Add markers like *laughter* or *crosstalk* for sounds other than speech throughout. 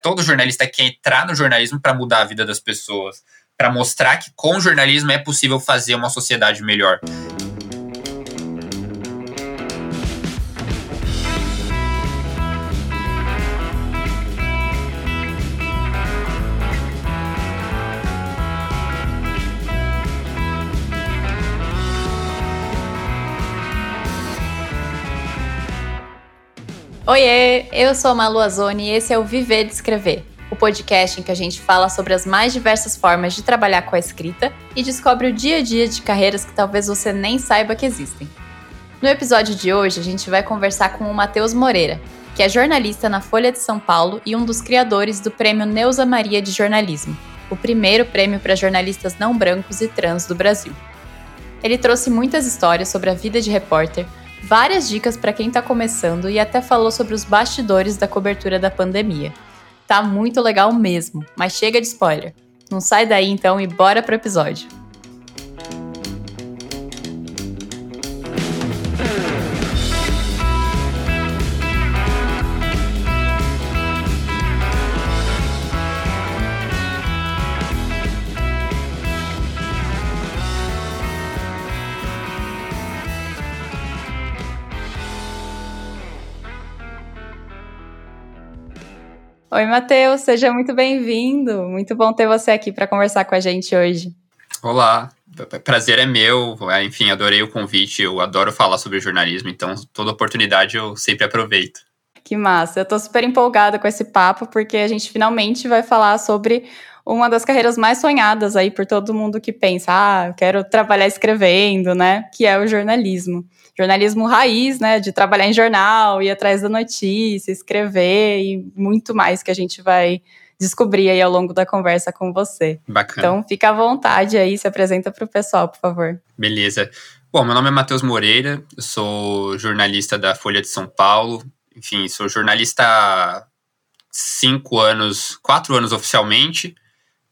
Todo jornalista quer entrar no jornalismo para mudar a vida das pessoas, para mostrar que com o jornalismo é possível fazer uma sociedade melhor. Oiê, eu sou a Malu Azoni e esse é o Viver de Escrever, o podcast em que a gente fala sobre as mais diversas formas de trabalhar com a escrita e descobre o dia a dia de carreiras que talvez você nem saiba que existem. No episódio de hoje, a gente vai conversar com o Matheus Moreira, que é jornalista na Folha de São Paulo e um dos criadores do Prêmio Neuza Maria de Jornalismo, o primeiro prêmio para jornalistas não brancos e trans do Brasil. Ele trouxe muitas histórias sobre a vida de repórter, várias dicas para quem está começando e até falou sobre os bastidores da cobertura da pandemia. Tá muito legal mesmo, mas chega de spoiler. Não sai daí então e bora pro episódio. Oi, Matheus, seja muito bem-vindo. Muito bom ter você aqui para conversar com a gente hoje. Olá, prazer é meu. É, enfim, adorei o convite. Eu adoro falar sobre jornalismo, então toda oportunidade eu sempre aproveito. Que massa. Eu tô super empolgada com esse papo porque a gente finalmente vai falar sobre uma das carreiras mais sonhadas aí por todo mundo que pensa, ah, eu quero trabalhar escrevendo, né? Que é o jornalismo jornalismo raiz, né, de trabalhar em jornal, ir atrás da notícia, escrever e muito mais que a gente vai descobrir aí ao longo da conversa com você. Bacana. Então, fica à vontade aí, se apresenta para o pessoal, por favor. Beleza. Bom, meu nome é Matheus Moreira, eu sou jornalista da Folha de São Paulo. Enfim, sou jornalista há cinco anos, quatro anos oficialmente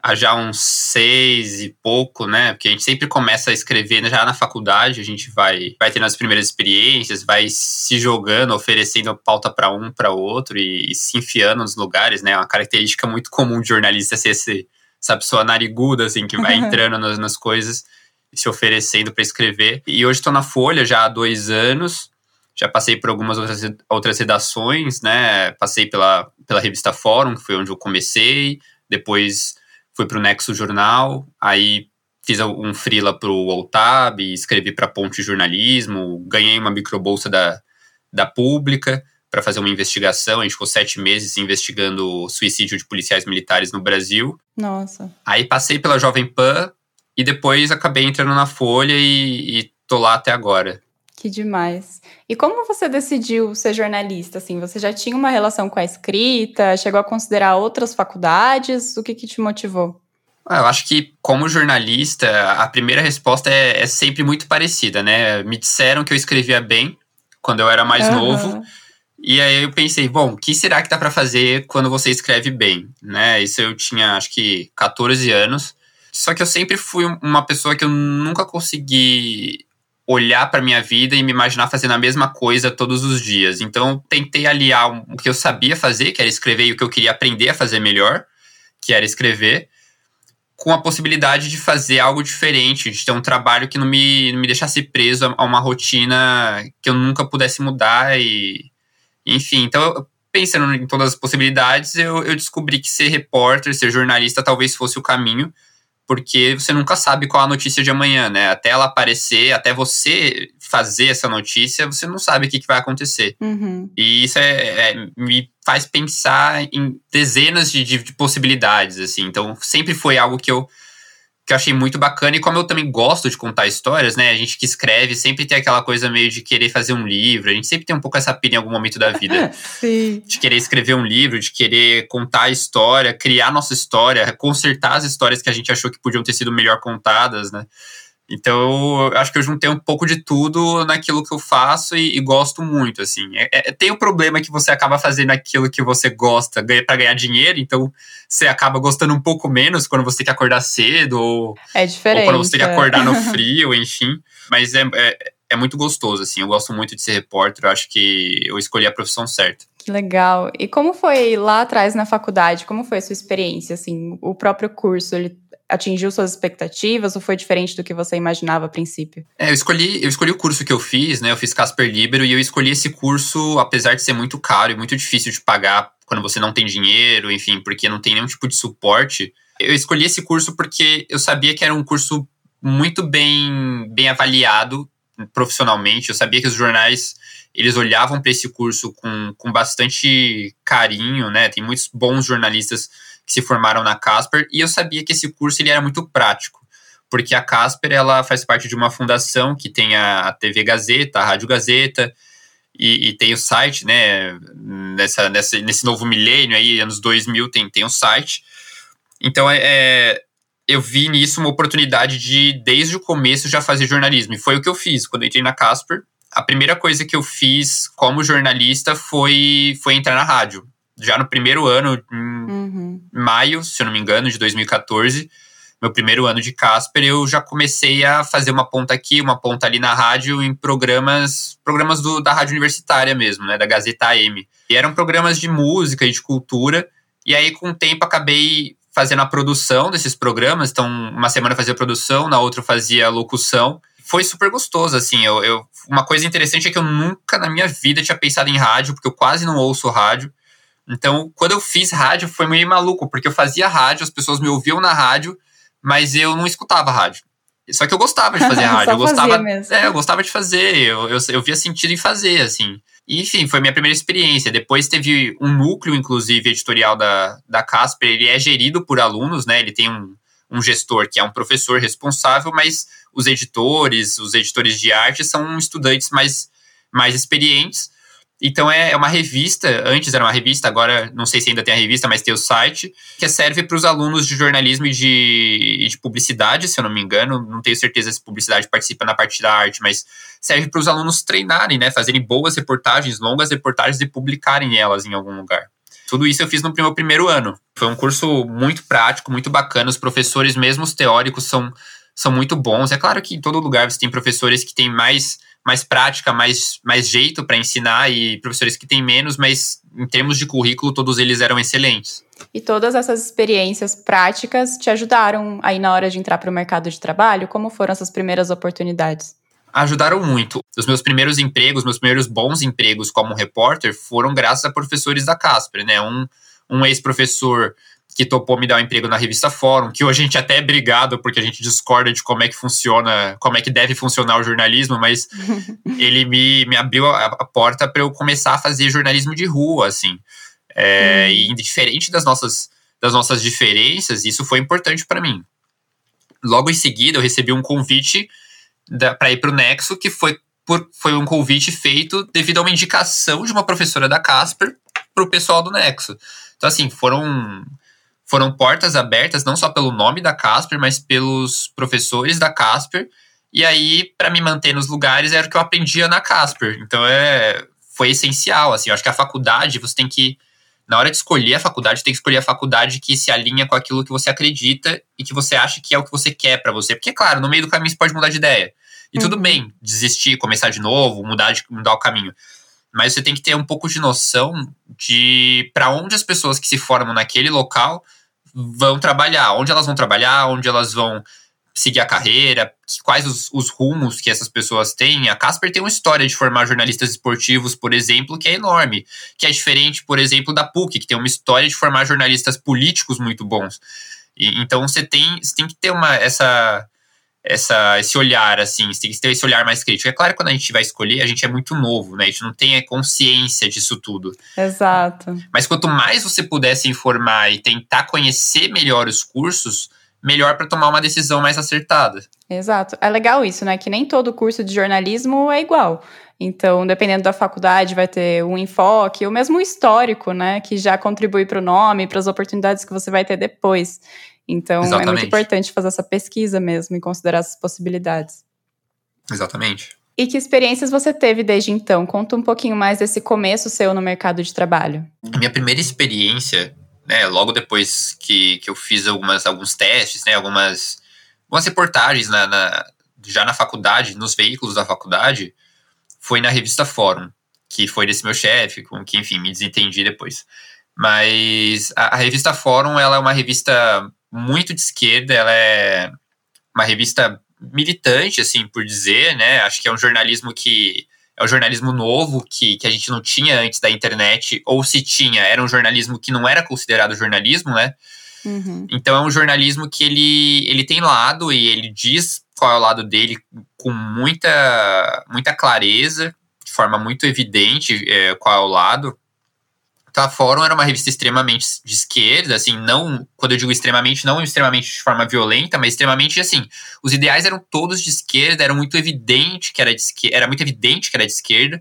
há já uns seis e pouco, né? Porque a gente sempre começa a escrever já na faculdade, a gente vai, vai tendo as primeiras experiências, vai se jogando, oferecendo pauta para um, para outro e, e, se enfiando nos lugares, né? Uma característica muito comum de jornalista ser esse, essa pessoa nariguda, assim, que vai *laughs* entrando nas, nas coisas e se oferecendo para escrever. E hoje estou na Folha já há dois anos. Já passei por algumas outras, outras redações, né? Passei pela, pela revista Fórum, que foi onde eu comecei. Depois fui para o Nexo Jornal, aí fiz um freela para o Altab, escrevi para Ponte Jornalismo, ganhei uma microbolsa da, da Pública para fazer uma investigação. A gente ficou sete meses investigando o suicídio de policiais militares no Brasil. Nossa. Aí passei pela Jovem Pan e depois acabei entrando na Folha e, e tô lá até agora. Que demais. E como você decidiu ser jornalista? Assim, você já tinha uma relação com a escrita? Chegou a considerar outras faculdades? O que, que te motivou? Ah, eu acho que, como jornalista, a primeira resposta é, é, sempre muito parecida, né? Me disseram que eu escrevia bem quando eu era mais uhum. novo. E aí eu pensei, bom, o que será que dá para fazer quando você escreve bem, né? Isso eu tinha, acho que, 14 anos. Só que eu sempre fui uma pessoa que eu nunca consegui olhar para minha vida e me imaginar fazendo a mesma coisa todos os dias. Então, tentei aliar o que eu sabia fazer, que era escrever, e o que eu queria aprender a fazer melhor, que era escrever, com a possibilidade de fazer algo diferente, de ter um trabalho que não me, não me deixasse preso a uma rotina que eu nunca pudesse mudar e enfim, então pensando em todas as possibilidades, eu, eu descobri que ser repórter, ser jornalista talvez fosse o caminho, porque você nunca sabe qual a notícia de amanhã, né? Até ela aparecer, até você fazer essa notícia, você não sabe o que, que vai acontecer. Uhum. E isso é, é, me faz pensar em dezenas de, de, de possibilidades, assim. Então, sempre foi algo que eu que eu achei muito bacana. E como eu também gosto de contar histórias, né? A gente que escreve sempre tem aquela coisa meio de querer fazer um livro. A gente sempre tem um pouco essa pilha em algum momento da vida. *laughs* Sim. De querer escrever um livro, de querer contar a história, criar nossa história, consertar as histórias que a gente achou que podiam ter sido melhor contadas, né? Então, eu acho que eu juntei um pouco de tudo naquilo que eu faço e, e gosto muito, assim. É, é, tem o problema que você acaba fazendo aquilo que você gosta para ganhar dinheiro, então você acaba gostando um pouco menos quando você tem que acordar cedo, ou, é ou quando você tem que acordar no é. *laughs* frio, enfim. Mas é, é, é muito gostoso, assim. Eu gosto muito de ser repórter, eu acho que eu escolhi a profissão certa. Que legal. E como foi lá atrás na faculdade? Como foi a sua experiência, assim? O próprio curso, ele atingiu suas expectativas ou foi diferente do que você imaginava a princípio? É, eu escolhi, eu escolhi o curso que eu fiz, né? Eu fiz Casper Libero e eu escolhi esse curso, apesar de ser muito caro e muito difícil de pagar quando você não tem dinheiro, enfim, porque não tem nenhum tipo de suporte. Eu escolhi esse curso porque eu sabia que era um curso muito bem, bem avaliado profissionalmente. Eu sabia que os jornais eles olhavam para esse curso com, com bastante carinho, né? Tem muitos bons jornalistas que se formaram na Casper e eu sabia que esse curso ele era muito prático, porque a Casper ela faz parte de uma fundação que tem a TV Gazeta, a Rádio Gazeta e, e tem o site, né? Nessa, nessa, nesse novo milênio aí, anos 2000, tem, tem o site. Então, é, é eu vi nisso uma oportunidade de, desde o começo, já fazer jornalismo. E foi o que eu fiz quando eu entrei na Casper. A primeira coisa que eu fiz como jornalista foi, foi entrar na rádio. Já no primeiro ano, em uhum. maio, se eu não me engano, de 2014, meu primeiro ano de Casper, eu já comecei a fazer uma ponta aqui, uma ponta ali na rádio, em programas programas do, da rádio universitária mesmo, né, da Gazeta AM. E eram programas de música e de cultura. E aí, com o tempo, acabei fazendo a produção desses programas. Então, uma semana fazia produção, na outra fazia locução. Foi super gostoso, assim. Eu, eu, uma coisa interessante é que eu nunca na minha vida tinha pensado em rádio, porque eu quase não ouço rádio. Então, quando eu fiz rádio, foi meio maluco, porque eu fazia rádio, as pessoas me ouviam na rádio, mas eu não escutava rádio. Só que eu gostava de fazer *laughs* rádio. eu gostava, mesmo. É, eu gostava de fazer. Eu, eu, eu via sentido em fazer, assim. E, enfim, foi minha primeira experiência. Depois teve um núcleo, inclusive, editorial da, da Casper. Ele é gerido por alunos, né? Ele tem um, um gestor que é um professor responsável, mas os editores, os editores de arte são estudantes mais, mais experientes. Então é, é uma revista, antes era uma revista, agora não sei se ainda tem a revista, mas tem o site, que serve para os alunos de jornalismo e de, de, publicidade, se eu não me engano. Não tenho certeza se publicidade participa na parte da arte, mas serve para os alunos treinarem, né? Fazerem boas reportagens, longas reportagens e publicarem elas em algum lugar. Tudo isso eu fiz no meu primeiro ano. Foi um curso muito prático, muito bacana. Os professores, mesmo os teóricos, são, são muito bons. É claro que em todo lugar você tem professores que têm mais mais prática, mais, mais jeito para ensinar e professores que têm menos, mas em termos de currículo, todos eles eram excelentes. E todas essas experiências práticas te ajudaram aí na hora de entrar para o mercado de trabalho? Como foram essas primeiras oportunidades? Ajudaram muito. Os meus primeiros empregos, meus primeiros bons empregos como repórter foram graças a professores da Casper, né? Um, um ex-professor que topou me dar um emprego na revista Fórum, que hoje a gente até é brigado porque a gente discorda de como é que funciona, como é que deve funcionar o jornalismo, mas *laughs* ele me, me abriu a, a porta para eu começar a fazer jornalismo de rua, assim. É, E diferente das nossas, das nossas diferenças, isso foi importante para mim. Logo em seguida, eu recebi um convite para ir para o Nexo, que foi, por, foi um convite feito devido a uma indicação de uma professora da Casper para o pessoal do Nexo. Então, assim, foram foram portas abertas não só pelo nome da Casper, mas pelos professores da Casper. E aí, para me manter nos lugares, era o que eu aprendia na Casper. Então, é, foi essencial. Assim, eu acho que a faculdade, você tem que, na hora de escolher a faculdade, tem que escolher a faculdade que se alinha com aquilo que você acredita e que você acha que é o que você quer para você. Porque, claro, no meio do caminho você pode mudar de ideia. E uhum. tudo bem, desistir, começar de novo, mudar, de, mudar o caminho. Mas você tem que ter um pouco de noção de para onde as pessoas que se formam naquele local vão trabalhar, onde elas vão trabalhar, onde elas vão seguir a carreira, quais os, os, rumos que essas pessoas têm. A Casper tem uma história de formar jornalistas esportivos, por exemplo, que é enorme, que é diferente, por exemplo, da PUC, que tem uma história de formar jornalistas políticos muito bons. E, então você tem, tem que ter uma essa essa, esse olhar, assim, você tem que ter esse olhar mais crítico. É claro que quando a gente vai escolher, a gente é muito novo, né? A gente não tem consciência disso tudo. Exato. Mas quanto mais você puder se informar e tentar conhecer melhor os cursos, melhor para tomar uma decisão mais acertada. Exato. É legal isso, né? Que nem todo curso de jornalismo é igual. Então, dependendo da faculdade, vai ter um enfoque, ou mesmo um histórico, né? Que já contribui para o nome, para as oportunidades que você vai ter depois. Então Exatamente. é muito importante fazer essa pesquisa mesmo e considerar essas possibilidades. Exatamente. E que experiências você teve desde então? Conta um pouquinho mais desse começo seu no mercado de trabalho. A minha primeira experiência, né, logo depois que, que eu fiz algumas, alguns testes, né, algumas, algumas reportagens na, na já na faculdade, nos veículos da faculdade, foi na revista Fórum, que foi desse meu chefe, com que, enfim, me desentendi depois. Mas a, a, revista Fórum, ela é uma revista muito de esquerda, ela é uma revista militante, assim, por dizer, né? Acho que é um jornalismo que é um jornalismo novo que, que a gente não tinha antes da internet, ou se tinha, era um jornalismo que não era considerado jornalismo, né? Uhum. Então é um jornalismo que ele, ele tem lado e ele diz qual é o lado dele com muita, muita clareza, de forma muito evidente é, qual é o lado. A Fórum era uma revista extremamente de esquerda, assim, não, quando eu digo extremamente, não extremamente de forma violenta, mas extremamente assim, os ideais eram todos de esquerda, era muito evidente que era de esquerda, era muito evidente que era de esquerda,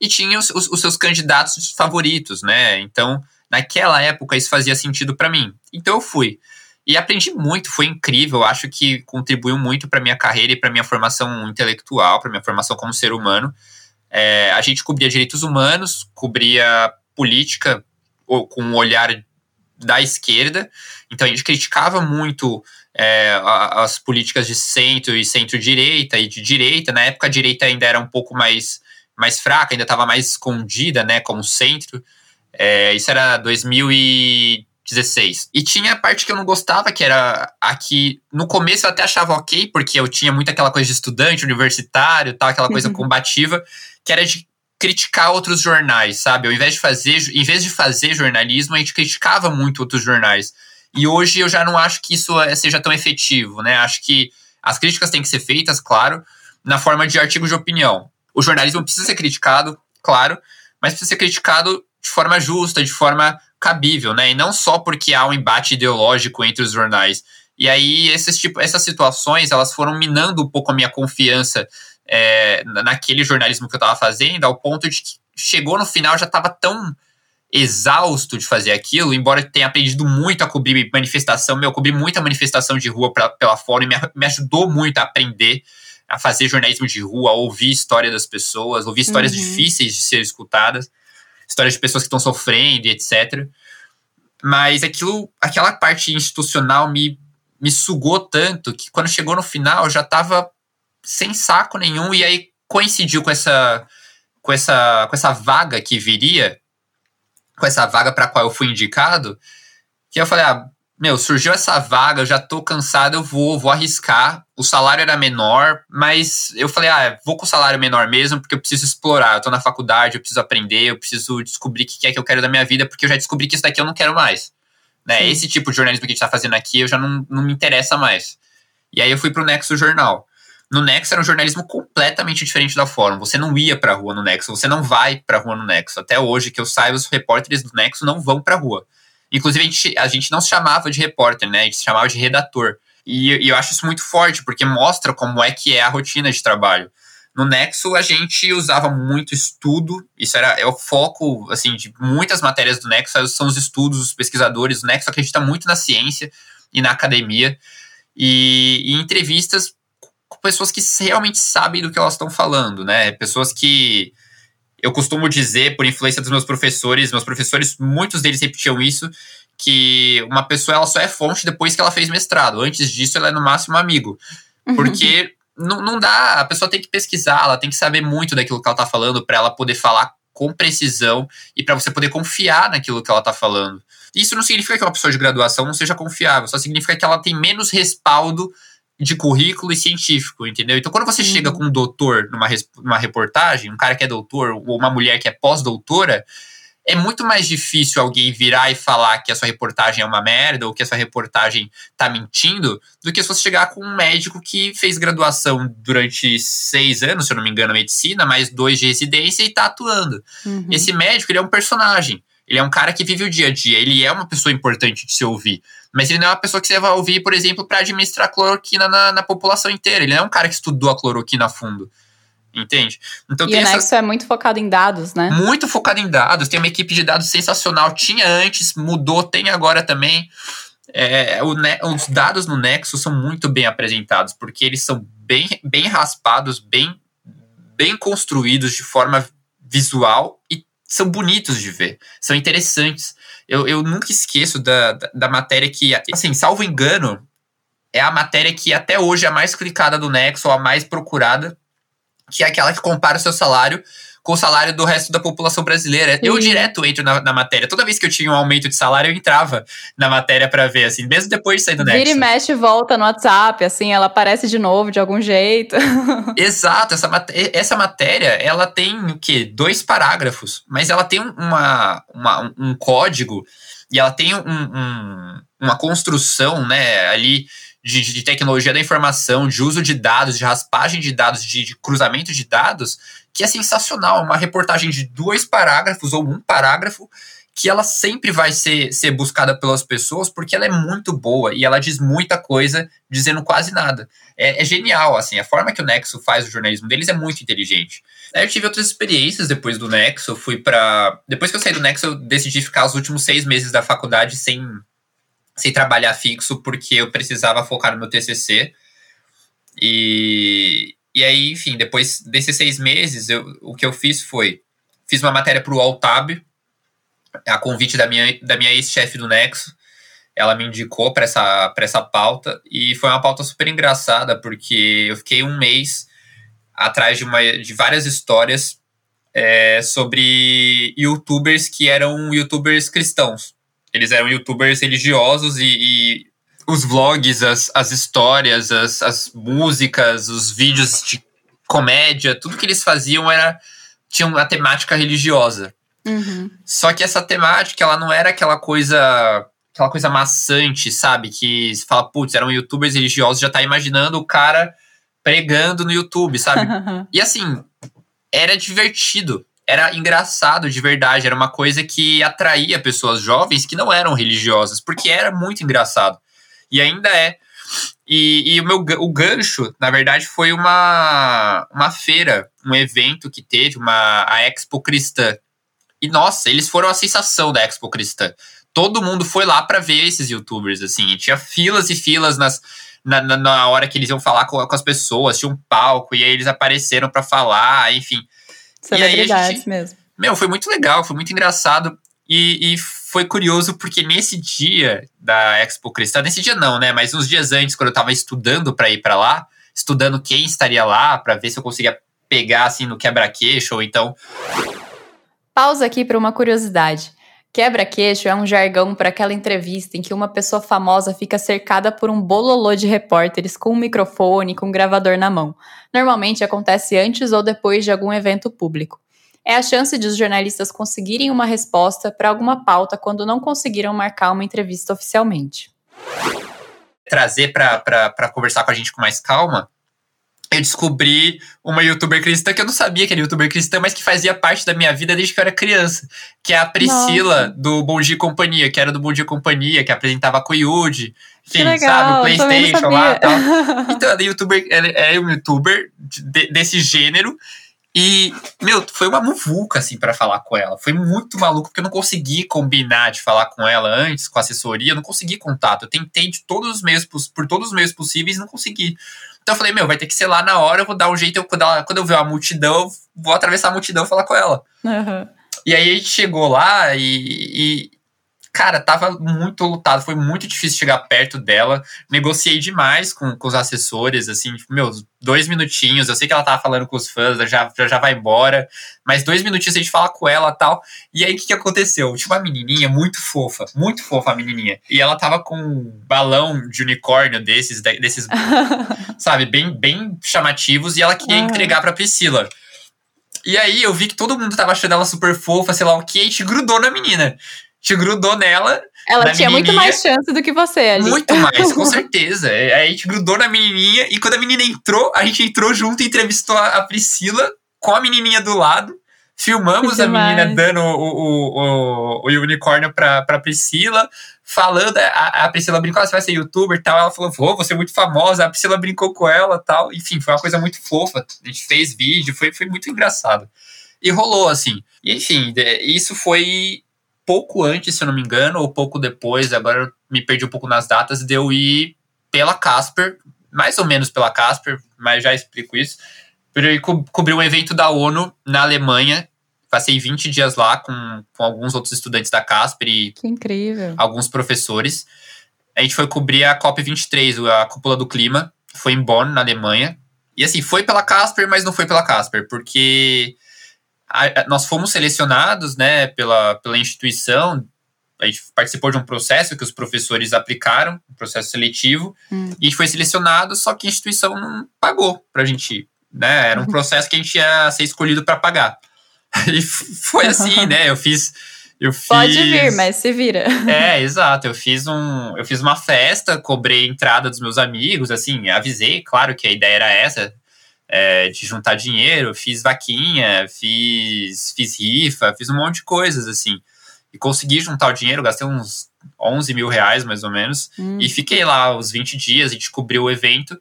e tinha os, os, os seus candidatos favoritos, né? Então, naquela época isso fazia sentido para mim. Então eu fui. E aprendi muito, foi incrível, acho que contribuiu muito para minha carreira e para minha formação intelectual, para minha formação como ser humano. É, a gente cobria direitos humanos, cobria política com um olhar da esquerda, então a gente criticava muito é, as políticas de centro e centro-direita e de direita. Na época a direita ainda era um pouco mais, mais fraca, ainda estava mais escondida, né, como centro. É, isso era 2016. E tinha a parte que eu não gostava, que era aqui. No começo eu até achava ok, porque eu tinha muito aquela coisa de estudante, universitário, tal, aquela coisa uhum. combativa, que era de criticar outros jornais, sabe? Ao invés de fazer, em vez de fazer jornalismo, a gente criticava muito outros jornais. E hoje eu já não acho que isso é, seja tão efetivo, né? Acho que as críticas têm que ser feitas, claro, na forma de artigos de opinião. O jornalismo precisa ser criticado, claro, mas precisa ser criticado de forma justa, de forma cabível, né? E não só porque há um embate ideológico entre os jornais. E aí esses tipo, essas situações elas foram minando um pouco a minha confiança é, naquele jornalismo que eu estava fazendo, ao ponto de que chegou no final já estava tão exausto de fazer aquilo, embora tenha aprendido muito a cobrir manifestação, meu, eu cobri muita manifestação de rua pra, pela fora e me, me ajudou muito a aprender a fazer jornalismo de rua, a ouvir história das pessoas, ouvir histórias uhum. difíceis de ser escutadas histórias de pessoas que estão sofrendo e etc. Mas aquilo, aquela parte institucional me, me sugou tanto que quando chegou no final eu já estava sem saco nenhum e aí coincidiu com essa com essa com essa vaga que viria, com essa vaga para qual eu fui indicado, que eu falei, ah, meu, surgiu essa vaga, eu já tô cansado, eu vou, vou arriscar. O salário era menor, mas eu falei, ah, vou com o salário menor mesmo, porque eu preciso explorar. Eu tô na faculdade, eu preciso aprender, eu preciso descobrir o que é que eu quero da minha vida, porque eu já descobri que isso daqui eu não quero mais. Né? Esse tipo de jornalismo que a gente tá fazendo aqui, eu já não, não me interessa mais. E aí eu fui pro Nexo Jornal. No Nexo era um jornalismo completamente diferente da Fórum. Você não ia pra rua no Nexo, você não vai pra rua no Nexo. Até hoje, que eu saiba, os repórteres do Nexo não vão pra rua. Inclusive, a gente, a gente não se chamava de repórter, né? A gente se chamava de redator. E, e, eu acho isso muito forte, porque mostra como é que é a rotina de trabalho. No Nexo, a gente usava muito estudo, isso era é o foco, assim, de muitas matérias do Nexo, são os estudos, os pesquisadores. O Nexo acredita muito na ciência e na academia. E, e entrevistas pessoas que realmente sabem do que elas estão falando, né? Pessoas que eu costumo dizer, por influência dos meus professores, meus professores, muitos deles repetiam isso, que uma pessoa ela só é fonte depois que ela fez mestrado. Antes disso, ela é no máximo amigo. Uhum. Porque não, não dá, a pessoa tem que pesquisar, ela tem que saber muito daquilo que ela está falando para ela poder falar com precisão e para você poder confiar naquilo que ela está falando. Isso não significa que uma pessoa de graduação não seja confiável, só significa que ela tem menos respaldo de currículo e científico, entendeu? Então, quando você uhum. chega com um doutor numa, numa reportagem, um cara que é doutor ou uma mulher que é pós-doutora, é muito mais difícil alguém virar e falar que a sua reportagem é uma merda ou que a sua reportagem tá mentindo do que se você chegar com um médico que fez graduação durante seis anos, se eu não me engano, medicina, mais dois de residência e tá atuando. Uhum. Esse médico, ele é um personagem. Ele é um cara que vive o dia a dia. Ele é uma pessoa importante de se ouvir. Mas ele não é uma pessoa que você vai ouvir, por exemplo, para administrar cloroquina na, na, população inteira. Ele não é um cara que estudou a cloroquina a fundo. Entende? Então e o Nexo essa... é muito focado em dados, né? Muito focado em dados. Tem uma equipe de dados sensacional. Tinha antes, mudou, tem agora também. É, o, os dados no Nexo são muito bem apresentados, porque eles são bem, bem raspados, bem, bem construídos de forma visual e são bonitos de ver, são interessantes. Eu, eu nunca esqueço da, da, da, matéria que, assim, salvo engano, é a matéria que até hoje é a mais clicada do Nexo, ou a mais procurada, que é aquela que compara o seu salário com o salário do resto da população brasileira. Sim. Eu direto entro na, na, matéria. Toda vez que eu tinha um aumento de salário, eu entrava na matéria para ver, assim, mesmo depois de sair do Nexo. Vira e mexe e volta no WhatsApp, assim, ela aparece de novo de algum jeito. *laughs* Exato, essa, essa matéria, ela tem o quê? Dois parágrafos, mas ela tem uma, uma um código e ela tem um, um, uma construção, né, ali de, de, tecnologia da informação, de uso de dados, de raspagem de dados, de, de cruzamento de dados, que é sensacional. Uma reportagem de dois parágrafos ou um parágrafo que ela sempre vai ser, ser buscada pelas pessoas porque ela é muito boa e ela diz muita coisa dizendo quase nada. É, é genial, assim, a forma que o Nexo faz o jornalismo deles é muito inteligente. Aí eu tive outras experiências depois do Nexo, fui para Depois que eu saí do Nexo, eu decidi ficar os últimos seis meses da faculdade sem sem trabalhar fixo porque eu precisava focar no meu TCC. E, e aí, enfim, depois desses seis meses, eu, o que eu fiz foi: fiz uma matéria para o Altab, a convite da minha, da minha ex-chefe do Nexo. Ela me indicou para essa, essa pauta e foi uma pauta super engraçada porque eu fiquei um mês atrás de, uma, de várias histórias é, sobre youtubers que eram youtubers cristãos. Eles eram youtubers religiosos e, e os vlogs, as, as histórias, as, as músicas, os vídeos de comédia, tudo que eles faziam era tinha uma temática religiosa. Uhum. Só que essa temática, ela não era aquela coisa aquela coisa maçante, sabe? Que se fala, putz, eram youtubers religiosos, já tá imaginando o cara pregando no YouTube, sabe? *laughs* e assim, era divertido era engraçado de verdade, era uma coisa que atraía pessoas jovens que não eram religiosas, porque era muito engraçado. E ainda é. E, e o meu o gancho, na verdade, foi uma, uma feira, um evento que teve, uma, a Expo Cristã. E nossa, eles foram a sensação da Expo Cristã. Todo mundo foi lá para ver esses youtubers, assim. Tinha filas e filas nas, na, na, na, hora que eles iam falar com, com as pessoas, tinha um palco, e aí eles apareceram para falar, enfim. Celebridades gente, mesmo. Meu, foi muito legal, foi muito engraçado. E, e, foi curioso porque nesse dia da Expo Cristã, nesse dia não, né? Mas uns dias antes, quando eu tava estudando para ir para lá, estudando quem estaria lá, para ver se eu conseguia pegar assim no quebra-queixo ou então. Pausa aqui para uma curiosidade. Quebra-queixo é um jargão para aquela entrevista em que uma pessoa famosa fica cercada por um bololô de repórteres com um microfone, com um gravador na mão. Normalmente acontece antes ou depois de algum evento público. É a chance de os jornalistas conseguirem uma resposta para alguma pauta quando não conseguiram marcar uma entrevista oficialmente. Trazer para conversar com a gente com mais calma eu descobri uma youtuber cristã que eu não sabia que era youtuber cristã, mas que fazia parte da minha vida desde que eu era criança. Que é a Priscila, Nossa. do Bom Dia Companhia, que era do Bom Dia Companhia, que apresentava com o Yuji. Enfim, legal, sabe? O Playstation lá e tal. Então, ela é, youtuber, ela é um youtuber de, desse gênero. E, meu, foi uma muvuca, assim, para falar com ela. Foi muito maluco, porque eu não consegui combinar de falar com ela antes, com a assessoria, eu não consegui contato. Eu tentei de todos os meios, por todos os meios possíveis, não consegui. Então eu falei, meu, vai ter que ser lá na hora, eu vou dar um jeito, eu, quando, ela, quando eu ver uma multidão, eu vou atravessar a multidão e falar com ela. Uhum. E aí a gente chegou lá e, e, cara, tava muito lutado, foi muito difícil chegar perto dela. Negociei demais com, com os assessores, assim, tipo, meus dois minutinhos. Eu sei que ela tava falando com os fãs, já, já, já vai embora, mas dois minutinhos a gente fala com ela tal. E aí o que, que aconteceu? Tinha uma menininha muito fofa, muito fofa a menininha. E ela tava com um balão de unicórnio desses, desses *laughs* sabe, bem, bem chamativos, e ela queria uhum. entregar pra Priscila. E aí eu vi que todo mundo tava achando ela super fofa, sei lá o que, e a gente grudou na menina te grudou nela. Ela tinha muito mais chance do que você ali. Muito mais, com *laughs* certeza. Aí a gente grudou na menininha e quando a menina entrou, a gente entrou junto e entrevistou a Priscila com a menininha do lado. Filmamos a menina dando o, o, o, o unicórnio pra, pra Priscila, falando. A, a Priscila brincou, ah, você vai ser youtuber e tal. Ela falou, vou, você é muito famosa. A Priscila brincou com ela tal. Enfim, foi uma coisa muito fofa. A gente fez vídeo, foi, foi muito engraçado. E rolou, assim. E, enfim, isso foi pouco antes, se eu não me engano, ou pouco depois, agora eu me perdi um pouco nas datas, de eu ir pela Casper, mais ou menos pela Casper, mas já explico isso. Eu ir co cobrir um evento da ONU na Alemanha. Passei 20 dias lá com, com alguns outros estudantes da Casper e que incrível. alguns professores. a gente foi cobrir a COP23, a cúpula do clima, foi em Bonn, na Alemanha. E assim, foi pela Casper, mas não foi pela Casper, porque a, a, nós fomos selecionados, né, pela, pela instituição, a gente participou de um processo que os professores aplicaram, um processo seletivo, hum. e a gente foi selecionado, só que a instituição não pagou pra gente ir, né, era um uhum. processo que a gente ia ser escolhido para pagar. *laughs* E foi assim, *laughs* né, eu fiz eu fiz... Pode vir, mas se vira. *laughs* É, exato. Eu fiz um, eu fiz uma festa, cobrei entrada dos meus amigos, assim, avisei, claro que a ideia era essa, é, de juntar dinheiro, fiz vaquinha, fiz, fiz rifa, fiz um monte de coisas, assim. E consegui juntar o dinheiro, gastei uns 11 mil reais, mais ou menos, hum. e fiquei lá os 20 dias, a gente cobriu o evento,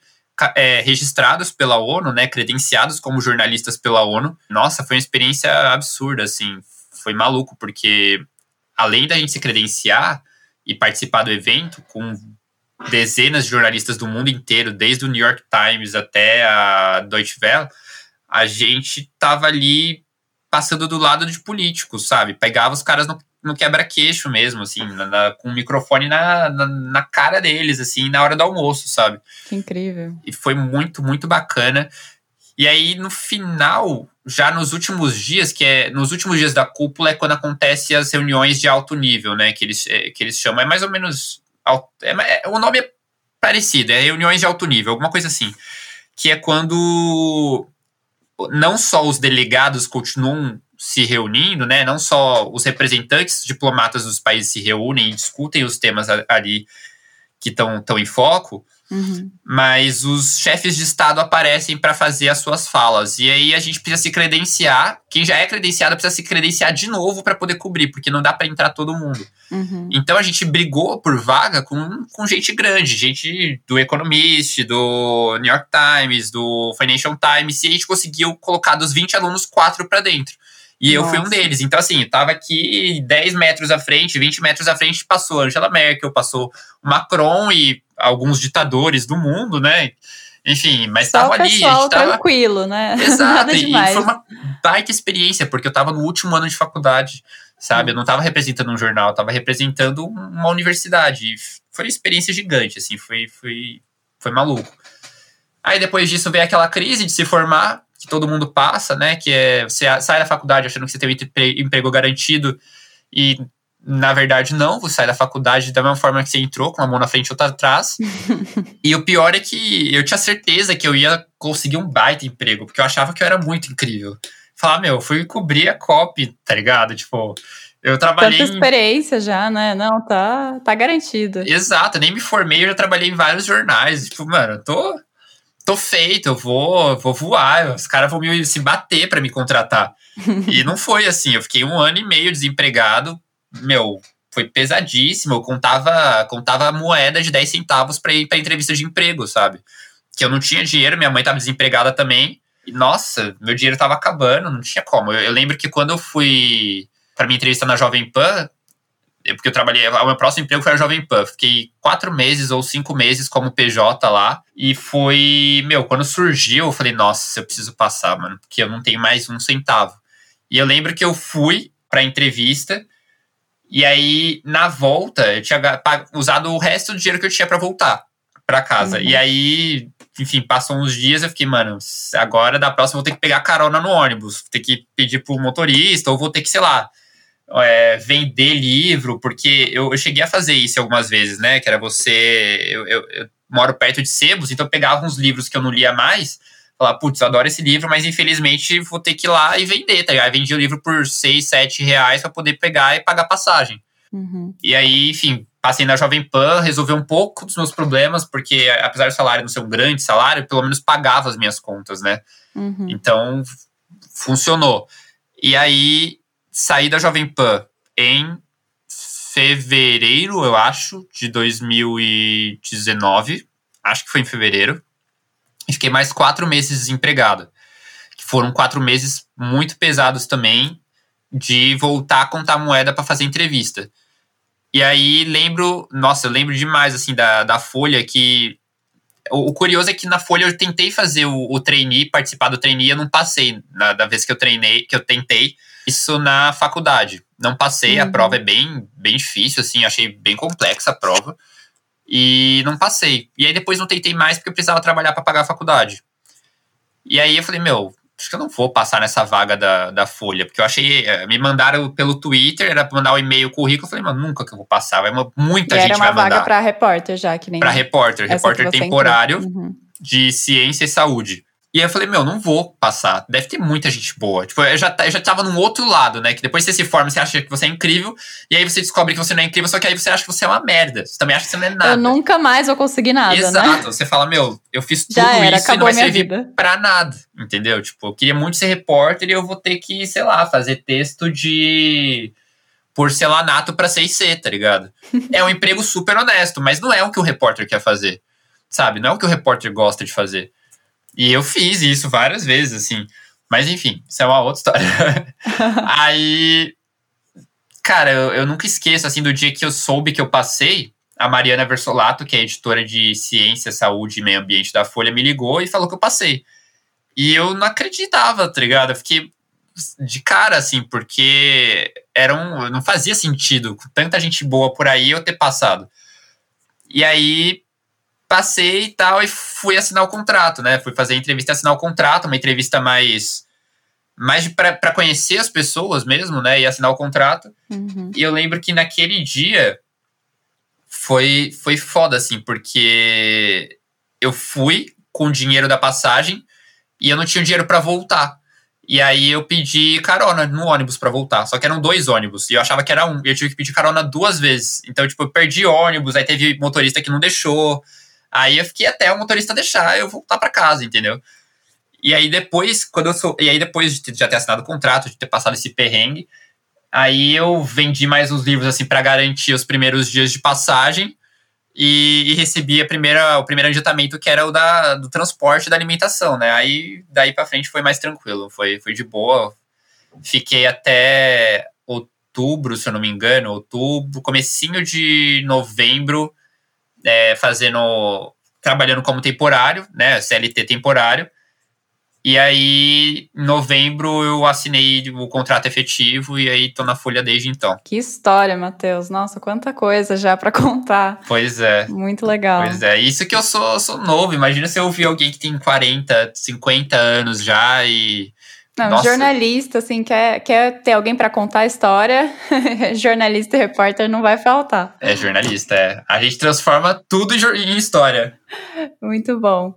é, registrados pela ONU, né, credenciados como jornalistas pela ONU. Nossa, foi uma experiência absurda, assim, foi maluco, porque além da gente se credenciar e participar do evento com dezenas de jornalistas do mundo inteiro, desde o New York Times até a Deutsche Welle, a gente tava ali passando do lado de políticos, sabe? Pegava os caras no, no quebra-queixo mesmo, assim, na, na, com o microfone na, na, na, cara deles, assim, na hora do almoço, sabe? Que incrível. E foi muito, muito bacana. E aí, no final, já nos últimos dias, que é nos últimos dias da cúpula, é quando acontecem as reuniões de alto nível, né? Que eles, é, que eles chamam. É mais ou menos. É, é, o nome é parecido, é reuniões de alto nível, alguma coisa assim. Que é quando não só os delegados continuam se reunindo, né? Não só os representantes diplomatas dos países se reúnem e discutem os temas ali que estão em foco, Uhum. Mas os chefes de Estado aparecem para fazer as suas falas. E aí a gente precisa se credenciar. Quem já é credenciado precisa se credenciar de novo para poder cobrir, porque não dá para entrar todo mundo. Uhum. Então a gente brigou por vaga com, com gente grande, gente do Economist, do New York Times, do Financial Times, e a gente conseguiu colocar dos 20 alunos, quatro para dentro. E Nossa. eu fui um deles. Então, assim, tava aqui 10 metros à frente, 20 metros à frente, passou Angela Merkel, passou Macron e alguns ditadores do mundo, né? Enfim, mas estava ali. A gente tava... tranquilo, né? *laughs* Exato, e foi uma baita experiência, porque eu estava no último ano de faculdade, sabe? Eu não estava representando um jornal, eu estava representando uma universidade. Foi uma experiência gigante, assim, foi, foi, foi maluco. Aí depois disso veio aquela crise de se formar, que todo mundo passa, né? Que é você sai da faculdade achando que você tem um emprego garantido e na verdade, não, você sai da faculdade da mesma forma que você entrou, com uma mão na frente e outra atrás. *laughs* e o pior é que eu tinha certeza que eu ia conseguir um baita emprego, porque eu achava que eu era muito incrível. Falar, meu, fui cobrir a COP, tá ligado? Tipo, eu trabalhei. Tanta experiência em... já, né? Não, tá, tá garantido. Exato, nem me formei, eu já trabalhei em vários jornais. Tipo, mano, eu tô, tô feito, eu vou, vou voar, os caras vão me, se bater para me contratar. *laughs* e não foi assim, eu fiquei um ano e meio desempregado, meu, foi pesadíssimo. Eu contava, contava moeda de 10 centavos para ir para entrevista de emprego, sabe? Que eu não tinha dinheiro, minha mãe estava desempregada também. E, nossa, meu dinheiro estava acabando, não tinha como. Eu, eu, lembro que quando eu fui para minha entrevista na Jovem Pan, porque eu trabalhei, o meu próximo emprego foi a Jovem Pan. Fiquei quatro meses ou cinco meses como PJ lá. E foi, meu, quando surgiu, eu falei, nossa, eu preciso passar, mano, porque eu não tenho mais um centavo. E eu lembro que eu fui pra entrevista e aí, na volta, eu tinha usado o resto do dinheiro que eu tinha para voltar para casa. Uhum. E aí, enfim, passou uns dias, eu fiquei, mano, agora da próxima eu vou ter que pegar carona no ônibus, vou ter que pedir pro motorista, ou vou ter que, sei lá, é, vender livro, porque eu, eu, cheguei a fazer isso algumas vezes, né? Que era você. Eu, eu, eu moro perto de sebos, então eu pegava uns livros que eu não lia mais falar, putz, adoro esse livro, mas infelizmente vou ter que ir lá e vender, tá ligado? Eu vendi o livro por 6, 7 reais pra poder pegar e pagar passagem. Uhum. E aí, enfim, passei na Jovem Pan, resolvi um pouco dos meus problemas, porque apesar do salário não ser um grande salário, pelo menos pagava as minhas contas, né? Uhum. Então, funcionou. E aí, saí da Jovem Pan em fevereiro, eu acho, de 2019. Acho que foi em fevereiro e fiquei mais quatro meses desempregado. Que foram quatro meses muito pesados também de voltar a contar moeda para fazer entrevista. E aí lembro, nossa, eu lembro demais assim da, da Folha que o, o curioso é que na Folha eu tentei fazer o, o trainee, participar do trainee, eu não passei na, da vez que eu treinei, que eu tentei isso na faculdade. Não passei, uhum. a prova é bem bem difícil assim, achei bem complexa a prova. E não passei. E aí depois não tentei mais porque eu precisava trabalhar para pagar a faculdade. E aí eu falei, meu, acho que eu não vou passar nessa vaga da, da Folha, porque eu achei, eh, me mandaram pelo Twitter, era pra mandar o um e-mail, currículo, eu falei, mano, nunca que eu vou passar, vai, muita e gente vai mandar. era uma vaga pra repórter já, que nem... Pra repórter, repórter temporário uhum. de ciência e saúde. E aí eu falei, meu, não vou passar. Deve ter muita gente boa. Tipo, eu já, eu já tava num outro lado, né? Que depois você se forma, você acha que você é incrível, e aí você descobre que você não é incrível, só que aí você acha que você é uma merda. Você também acha que você não é nada. Eu nunca mais vou conseguir nada, né? Exato. Né? Você fala, meu, eu fiz tudo era, isso e não vai servir vida. pra nada. Entendeu? Tipo, eu queria muito ser repórter e eu vou ter que, sei lá, fazer texto de porcelanato pra 6C, tá ligado? *laughs* é um emprego super honesto, mas não é o que o repórter quer fazer. Sabe? Não é o que o repórter gosta de fazer. E eu fiz isso várias vezes, assim. Mas enfim, isso é uma outra história. *laughs* Aí, cara, eu, eu nunca esqueço, assim, do dia que eu soube que eu passei, a Mariana Versolato, que é editora de Ciência, Saúde e Meio Ambiente da Folha, me ligou e falou que eu passei. E eu não acreditava, tá ligado? Eu fiquei de cara, assim, porque era um, não fazia sentido com tanta gente boa por aí eu ter passado. E aí passei e tal, e fui assinar o contrato, né? Fui fazer a entrevista e assinar o contrato, uma entrevista mais. Mais para conhecer as pessoas mesmo, né? E assinar o contrato. Uhum. E eu lembro que naquele dia foi, foi foda, assim, porque eu fui com o dinheiro da passagem e eu não tinha dinheiro para voltar. E aí eu pedi carona no ônibus para voltar. Só que eram dois ônibus. E eu achava que era um. E eu tive que pedir carona duas vezes. Então, tipo, eu perdi ônibus, aí teve motorista que não deixou. Aí eu fiquei até o motorista deixar eu voltar para casa, entendeu? E aí depois, quando eu sou. E aí depois de já ter assinado o contrato, de ter passado esse perrengue, aí eu vendi mais uns livros assim para garantir os primeiros dias de passagem e, e, recebi a primeira, o primeiro adiantamento que era o da, do transporte e da alimentação, né? Aí daí para frente foi mais tranquilo, foi, foi de boa. Fiquei até outubro, se eu não me engano, outubro, comecinho de novembro é, fazendo. trabalhando como temporário, né? CLT temporário. E aí, em novembro, eu assinei o contrato efetivo e aí tô na folha desde então. Que história, Matheus. Nossa, quanta coisa já para *laughs* contar. Pois é. Muito legal. Pois é. Isso que eu sou, sou novo. Imagina se eu ouvir alguém que tem 40, 50 anos já e não, Nossa. jornalista, assim, quer, quer ter alguém para contar a história, *laughs* jornalista e repórter não vai faltar. É, jornalista, é. A gente transforma tudo em história. Muito bom.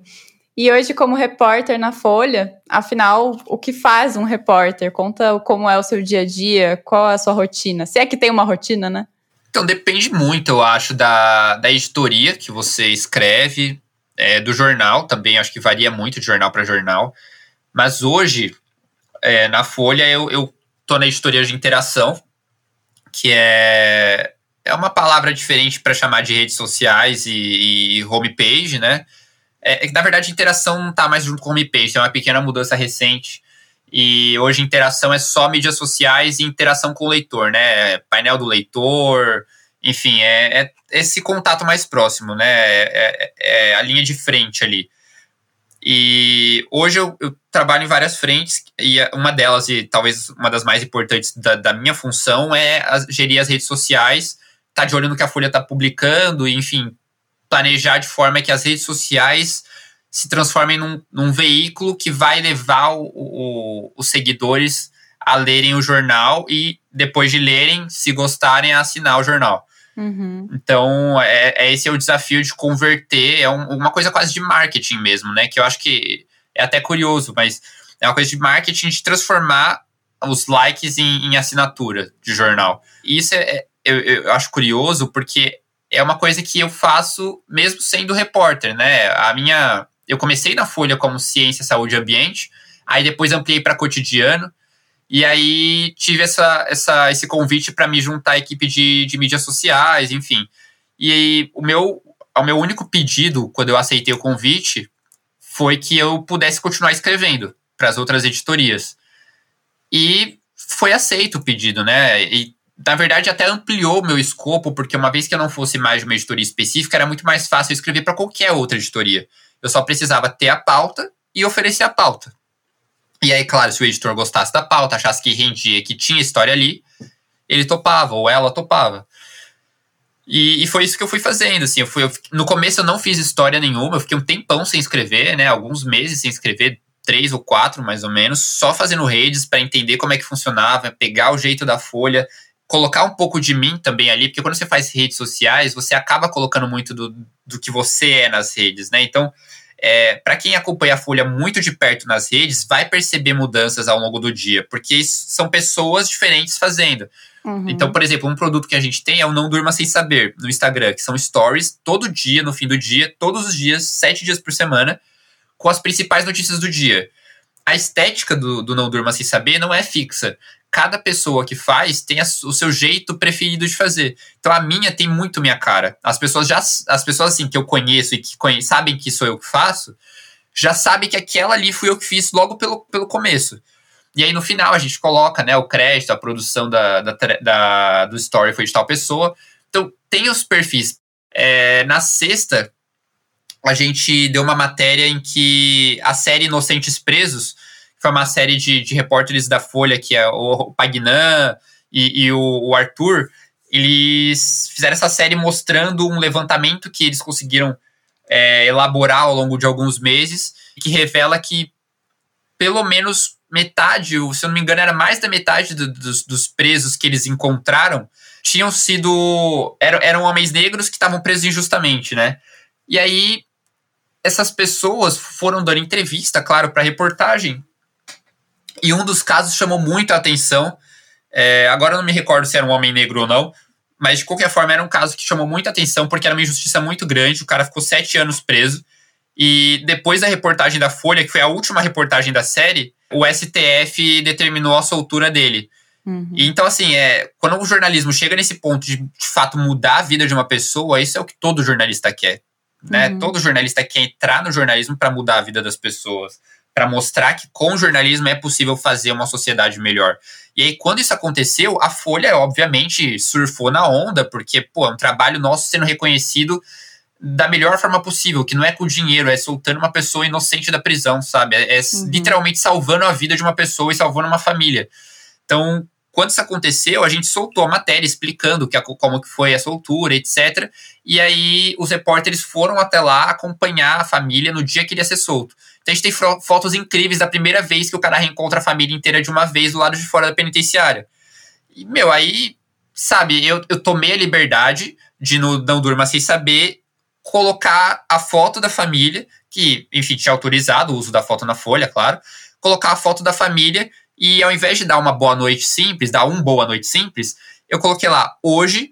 E hoje, como repórter na Folha, afinal, o que faz um repórter? Conta como é o seu dia a dia, qual é a sua rotina. Se é que tem uma rotina, né? Então, depende muito, eu acho, da, da editoria que você escreve, é, do jornal também, acho que varia muito de jornal para jornal. Mas hoje, é, na Folha eu, eu tô na editoria de interação, que é, é uma palavra diferente para chamar de redes sociais e, e homepage, né? É, é, na verdade, interação não está mais junto com homepage, tem uma pequena mudança recente. E hoje interação é só mídias sociais e interação com o leitor, né? Painel do leitor, enfim, é, é esse contato mais próximo, né? É, é, é a linha de frente ali. E hoje eu, eu, trabalho em várias frentes, e uma delas, e talvez uma das mais importantes da, da minha função, é gerir as redes sociais, estar tá de olho no que a Folha está publicando, e, enfim, planejar de forma que as redes sociais se transformem num, num veículo que vai levar o, o, os seguidores a lerem o jornal e, depois de lerem, se gostarem, a assinar o jornal. Uhum. Então, é, é, esse é o desafio de converter, é um, uma coisa quase de marketing mesmo, né? Que eu acho que é até curioso, mas é uma coisa de marketing de transformar os likes em, em assinatura de jornal. E isso é, é eu, eu acho curioso porque é uma coisa que eu faço mesmo sendo repórter, né? A minha. Eu comecei na Folha como Ciência, Saúde e Ambiente, aí depois ampliei para cotidiano. E aí tive essa, essa, esse convite para me juntar à equipe de, de mídias sociais, enfim. E aí, o meu, o meu único pedido, quando eu aceitei o convite, foi que eu pudesse continuar escrevendo para as outras editorias. E foi aceito o pedido, né? E, na verdade, até ampliou o meu escopo, porque uma vez que eu não fosse mais de uma editoria específica, era muito mais fácil escrever para qualquer outra editoria. Eu só precisava ter a pauta e oferecer a pauta. E aí, claro, se o editor gostasse da pauta, achasse que rendia, que tinha história ali, ele topava, ou ela topava. E, e, foi isso que eu fui fazendo, assim, eu fui, eu, no começo eu não fiz história nenhuma, eu fiquei um tempão sem escrever, né, alguns meses sem escrever, três ou quatro mais ou menos, só fazendo redes para entender como é que funcionava, pegar o jeito da folha, colocar um pouco de mim também ali, porque quando você faz redes sociais, você acaba colocando muito do, do que você é nas redes, né? Então, é, para quem acompanha a Folha muito de perto nas redes, vai perceber mudanças ao longo do dia, porque são pessoas diferentes fazendo. Uhum. Então, por exemplo, um produto que a gente tem é o Não Durma Sem Saber no Instagram, que são stories todo dia, no fim do dia, todos os dias, sete dias por semana, com as principais notícias do dia. A estética do, do Não Durma Sem Saber não é fixa. Cada pessoa que faz tem a, o seu jeito preferido de fazer. Então a minha tem muito minha cara. As pessoas já, as pessoas assim que eu conheço e que conhe, sabem que sou eu que faço, já sabem que aquela ali fui eu que fiz logo pelo, pelo começo. E aí no final a gente coloca né, o crédito, a produção da, da, da do story foi de tal pessoa. Então tem os perfis. É, na sexta, a gente deu uma matéria em que a série Inocentes Presos, que foi uma série de, de repórteres da Folha, que é o Pagnan e, e o, o Arthur, eles fizeram essa série mostrando um levantamento que eles conseguiram é, elaborar ao longo de alguns meses, que revela que pelo menos metade, se eu não me engano, era mais da metade do, dos, dos, presos que eles encontraram tinham sido. eram, eram homens negros que estavam presos injustamente, né? E aí, essas pessoas foram dando entrevista, claro, para reportagem. E um dos casos chamou muito a atenção. É, agora eu não me recordo se era um homem negro ou não, mas de qualquer forma era um caso que chamou muita atenção porque era uma injustiça muito grande. O cara ficou sete anos preso. E depois da reportagem da Folha, que foi a última reportagem da série, o STF determinou a soltura dele. Uhum. E então, assim, é, quando o jornalismo chega nesse ponto de, de fato, mudar a vida de uma pessoa, isso é o que todo jornalista quer. Né? Uhum. Todo jornalista quer entrar no jornalismo para mudar a vida das pessoas, para mostrar que com o jornalismo é possível fazer uma sociedade melhor. E aí, quando isso aconteceu, a Folha, obviamente, surfou na onda, porque, pô, é um trabalho nosso sendo reconhecido da melhor forma possível, que não é com dinheiro, é soltando uma pessoa inocente da prisão, sabe? É, é uhum. literalmente salvando a vida de uma pessoa e salvando uma família. Então, quando isso aconteceu, a gente soltou a matéria explicando que a, como que foi a soltura, etc. E aí os repórteres foram até lá acompanhar a família no dia que ele ia ser solto. Então a gente tem fotos incríveis da primeira vez que o cara reencontra a família inteira de uma vez do lado de fora da penitenciária. E, meu, aí, sabe, eu, eu tomei a liberdade de no Não Durma Sem Saber colocar a foto da família, que, enfim, tinha autorizado o uso da foto na folha, claro, colocar a foto da família e ao invés de dar uma boa noite simples, dar um boa noite simples, eu coloquei lá, hoje,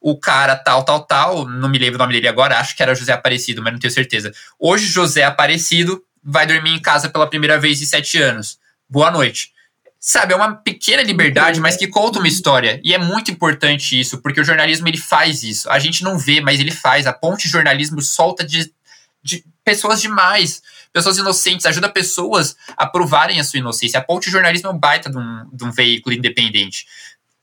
o cara tal, tal, tal, não me lembro o nome dele agora, acho que era José Aparecido, mas não tenho certeza. Hoje, José Aparecido vai dormir em casa pela primeira vez em sete anos. Boa noite. Sabe, é uma pequena liberdade, mas que conta uma história. E é muito importante isso, porque o jornalismo ele faz isso. A gente não vê, mas ele faz. A ponte jornalismo solta de, de pessoas demais, pessoas inocentes, ajuda pessoas a provarem a sua inocência. A ponte jornalismo é um baita de um, de um veículo independente.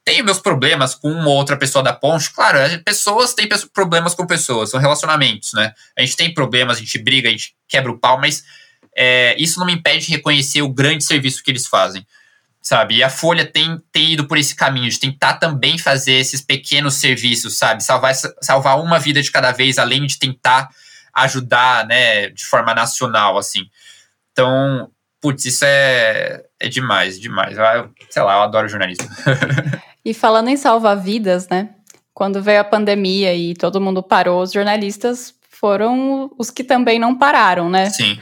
Tenho meus problemas com uma ou outra pessoa da ponte, claro, pessoas têm problemas com pessoas, são relacionamentos, né? A gente tem problemas, a gente briga, a gente quebra o pau, mas é, isso não me impede de reconhecer o grande serviço que eles fazem sabe? E a Folha tem, tem ido por esse caminho de tentar também fazer esses pequenos serviços, sabe? Salvar, salvar uma vida de cada vez, além de tentar ajudar, né, de forma nacional, assim. Então, putz, isso é, é demais, demais. Eu, sei lá, eu adoro jornalismo. *laughs* e falando em salvar vidas, né? Quando veio a pandemia e todo mundo parou, os jornalistas foram os que também não pararam, né? Sim.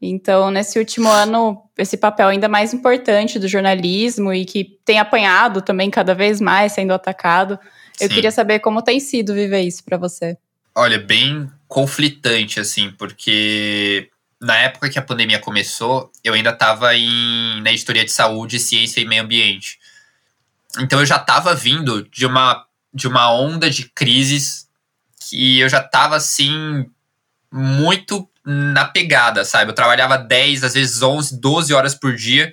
Então, nesse último ano, esse papel ainda mais importante do jornalismo e que tem apanhado também cada vez mais sendo atacado. Eu Sim. queria saber como tem sido viver isso para você. Olha, bem conflitante, assim, porque na época que a pandemia começou, eu ainda estava na editoria de saúde, ciência e meio ambiente. Então eu já estava vindo de uma, de uma onda de crises que eu já estava assim muito na pegada, sabe? Eu trabalhava 10, às vezes 11, 12 horas por dia.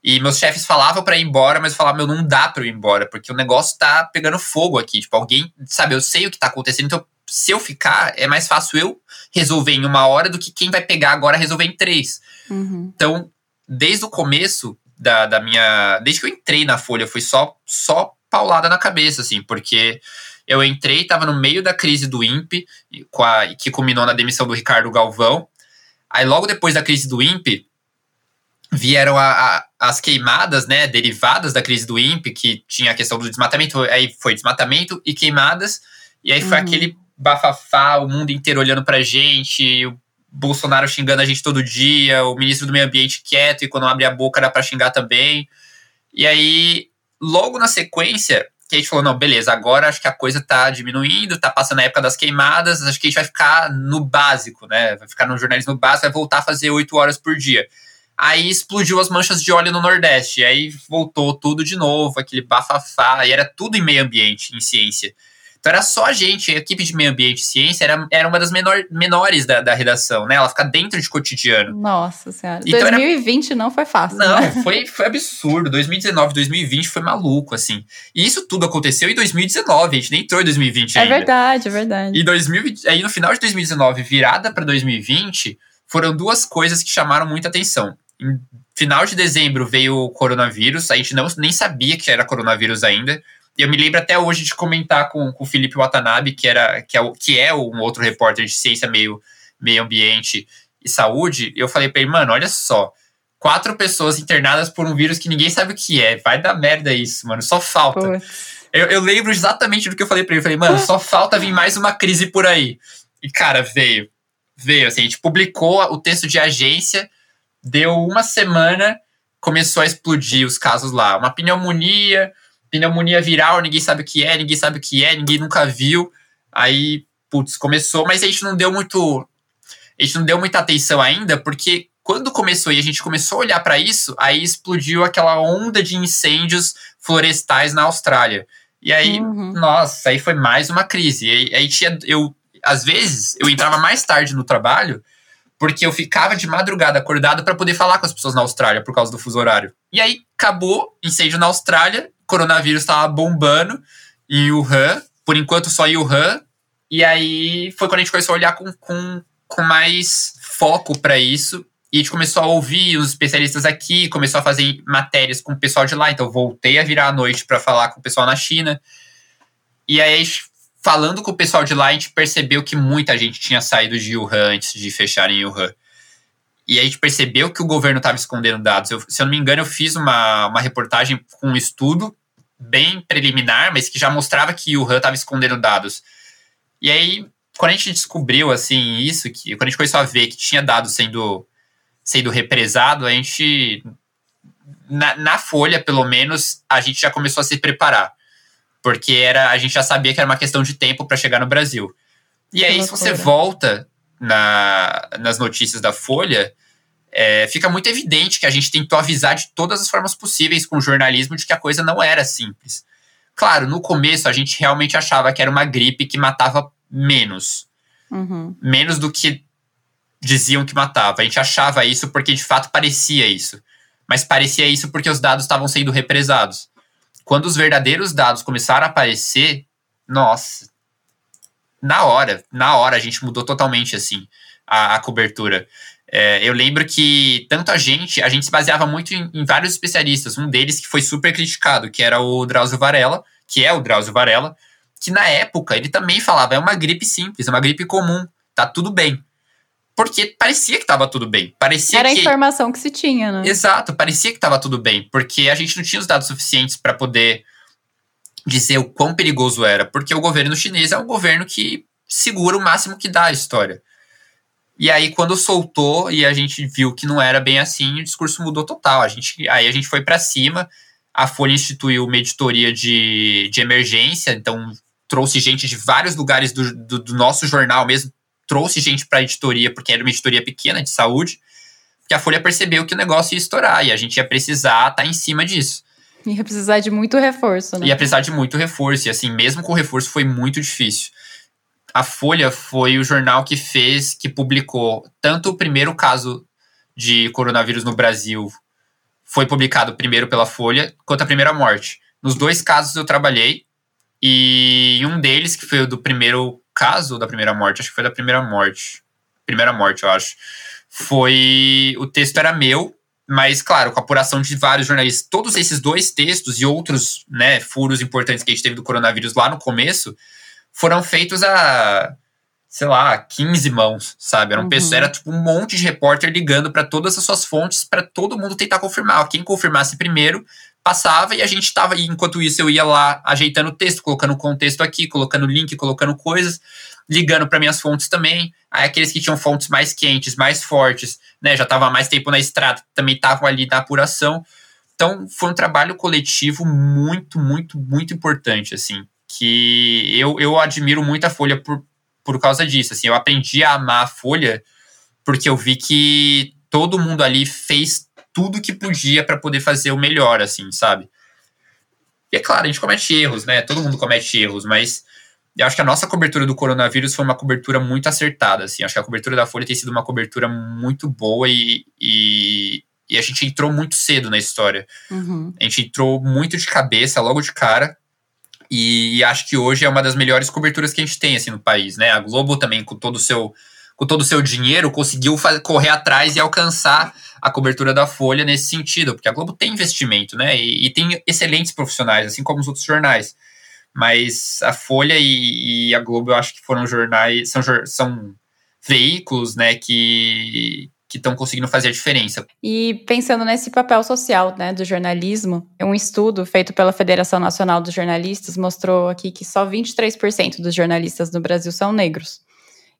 E meus chefes falavam para ir embora, mas eu falava, meu, não dá para eu ir embora, porque o negócio tá pegando fogo aqui. Tipo, alguém, sabe, eu sei o que tá acontecendo, então se eu ficar, é mais fácil eu resolver em uma hora do que quem vai pegar agora resolver em três. Uhum. Então, desde o começo da, da minha. Desde que eu entrei na Folha, foi só, só paulada na cabeça, assim, porque Eu entrei, estava no meio da crise do INPE, a, que culminou na demissão do Ricardo Galvão. Aí, logo depois da crise do INPE, vieram a, a, as queimadas, né, derivadas da crise do INPE, que tinha a questão do desmatamento, aí foi desmatamento e queimadas, e aí foi uhum. aquele bafafá, o mundo inteiro olhando pra gente, o Bolsonaro xingando a gente todo dia, o ministro do meio ambiente quieto, e quando abre a boca dá pra xingar também. E aí, logo na sequência, que a gente falou, não, beleza, agora acho que a coisa tá diminuindo, tá passando a época das queimadas, acho que a gente vai ficar no básico, né, vai ficar no jornalismo básico, vai voltar a fazer oito horas por dia. Aí explodiu as manchas de óleo no Nordeste. Aí voltou tudo de novo, aquele bafafá. E era tudo em meio ambiente, em ciência. Então era só a gente, a equipe de meio ambiente e ciência era, era uma das menor, menores da, da redação, né? Ela fica dentro de cotidiano. Nossa senhora. Então 2020 era... não foi fácil. Não, né? foi, foi absurdo. 2019, 2020 foi maluco, assim. E isso tudo aconteceu em 2019, a gente nem entrou em 2020 é ainda. É verdade, é verdade. E 2020, aí no final de 2019, virada para 2020, foram duas coisas que chamaram muita atenção. Em final de dezembro veio o coronavírus, a gente não, nem sabia que era coronavírus ainda. E eu me lembro até hoje de comentar com, com o Felipe Watanabe, que, era, que, é, que é um outro repórter de ciência, meio, meio ambiente e saúde. Eu falei para ele, mano, olha só. Quatro pessoas internadas por um vírus que ninguém sabe o que é. Vai dar merda isso, mano. Só falta. Eu, eu, lembro exatamente do que eu falei pra ele. Eu falei, mano, só falta vir mais uma crise por aí. E, cara, veio. Veio, assim, a gente publicou o texto de agência Deu uma semana, começou a explodir os casos lá. Uma pneumonia, pneumonia viral, ninguém sabe o que é, ninguém sabe o que é, ninguém nunca viu. Aí, putz, começou, mas a gente não deu muito. A gente não deu muita atenção ainda, porque quando começou e a gente começou a olhar para isso, aí explodiu aquela onda de incêndios florestais na Austrália. E aí, uhum. nossa, aí foi mais uma crise. E aí, aí tinha, eu, às vezes, eu entrava mais tarde no trabalho porque eu ficava de madrugada acordado para poder falar com as pessoas na Austrália por causa do fuso horário. E aí acabou, incêndio na Austrália, coronavírus estava bombando em Wuhan, por enquanto só em Wuhan. E aí foi quando a gente começou a olhar com, com, com mais foco para isso. E a gente começou a ouvir os especialistas aqui, começou a fazer matérias com o pessoal de lá. Então voltei a virar à noite para falar com o pessoal na China. E aí falando com o pessoal de lá, a gente percebeu que muita gente tinha saído de Wuhan antes de fecharem Wuhan. E a gente percebeu que o governo estava escondendo dados. Eu, se eu não me engano, eu fiz uma, uma reportagem com um estudo bem preliminar, mas que já mostrava que o Wuhan estava escondendo dados. E aí, quando a gente descobriu assim isso, que quando a gente começou a ver que tinha dados sendo, sendo represado, a gente na, na folha, pelo menos, a gente já começou a se preparar porque era a gente já sabia que era uma questão de tempo para chegar no Brasil. E aí, se você volta na, nas notícias da Folha, é, fica muito evidente que a gente tentou avisar de todas as formas possíveis com o jornalismo de que a coisa não era simples. Claro, no começo a gente realmente achava que era uma gripe que matava menos. Uhum. Menos do que diziam que matava. A gente achava isso porque de fato parecia isso. Mas parecia isso porque os dados estavam sendo represados. Quando os verdadeiros dados começaram a aparecer, nossa, na hora, na hora a gente mudou totalmente assim a, a cobertura. É, eu lembro que tanto a gente, a gente se baseava muito em, em, vários especialistas, um deles que foi super criticado, que era o Drauzio Varela, que é o Drauzio Varela, que na época ele também falava, é uma gripe simples, é uma gripe comum, tá tudo bem porque parecia que estava tudo bem. Parecia Era que... a informação que se tinha, né? Exato, parecia que estava tudo bem, porque a gente não tinha os dados suficientes para poder dizer o quão perigoso era, porque o governo chinês é um governo que segura o máximo que dá a história. E aí, quando soltou e a gente viu que não era bem assim, o discurso mudou total. A gente, aí a gente foi para cima, a Folha instituiu uma editoria de, de emergência, então trouxe gente de vários lugares do, do, do nosso jornal mesmo trouxe gente para a editoria, porque era uma editoria pequena de saúde, que a Folha percebeu que o negócio ia estourar e a gente ia precisar estar tá em cima disso. Ia precisar de muito reforço, né? Ia precisar de muito reforço, e assim, mesmo com o reforço foi muito difícil. A Folha foi o jornal que fez, que publicou tanto o primeiro caso de coronavírus no Brasil, foi publicado primeiro pela Folha, quanto a primeira morte. Nos dois casos eu trabalhei, e um deles, que foi o do primeiro caso da primeira morte, acho que foi da primeira morte. Primeira morte, eu acho. Foi. O texto era meu, Mas, claro, com a apuração de vários jornalistas, todos esses dois textos e outros né, furos importantes que a gente teve do coronavírus lá no começo foram feitos a, sei lá, 15 mãos, sabe? Era, um uhum. pessoa, era tipo um monte de repórter ligando para todas as suas fontes para todo mundo tentar confirmar. Quem confirmasse primeiro passava e a gente estava. Enquanto isso, eu ia lá ajeitando o texto, colocando contexto aqui, colocando link, colocando coisas ligando para minhas fontes também. Aí aqueles que tinham fontes mais quentes, mais fortes, né, já estavam mais tempo na estrada, também estavam ali na apuração. Então, foi um trabalho coletivo muito, muito, muito importante, assim, que eu, eu admiro muito a Folha por, por causa disso, assim, eu aprendi a amar a Folha porque eu vi que todo mundo ali fez tudo que podia para poder fazer o melhor, assim, sabe? E é claro, a gente comete erros, né? Todo mundo comete erros, mas eu acho que a nossa cobertura do coronavírus foi uma cobertura muito acertada, assim. Acho que a cobertura da Folha tem sido uma cobertura muito boa e, e, e a gente entrou muito cedo na história. Uhum. A gente entrou muito de cabeça, logo de cara. E acho que hoje é uma das melhores coberturas que a gente tem, assim, no país, né? A Globo também, com todo o seu, com todo o seu dinheiro, conseguiu correr atrás e alcançar a cobertura da Folha nesse sentido, porque a Globo tem investimento, né? E, e tem excelentes profissionais, assim como os outros jornais. Mas a Folha e, e a Globo eu acho que foram jornais, são, são veículos, né, que que estão conseguindo fazer a diferença. E pensando nesse papel social, né, do jornalismo, um estudo feito pela Federação Nacional dos Jornalistas mostrou aqui que só 23% dos jornalistas no Brasil são negros.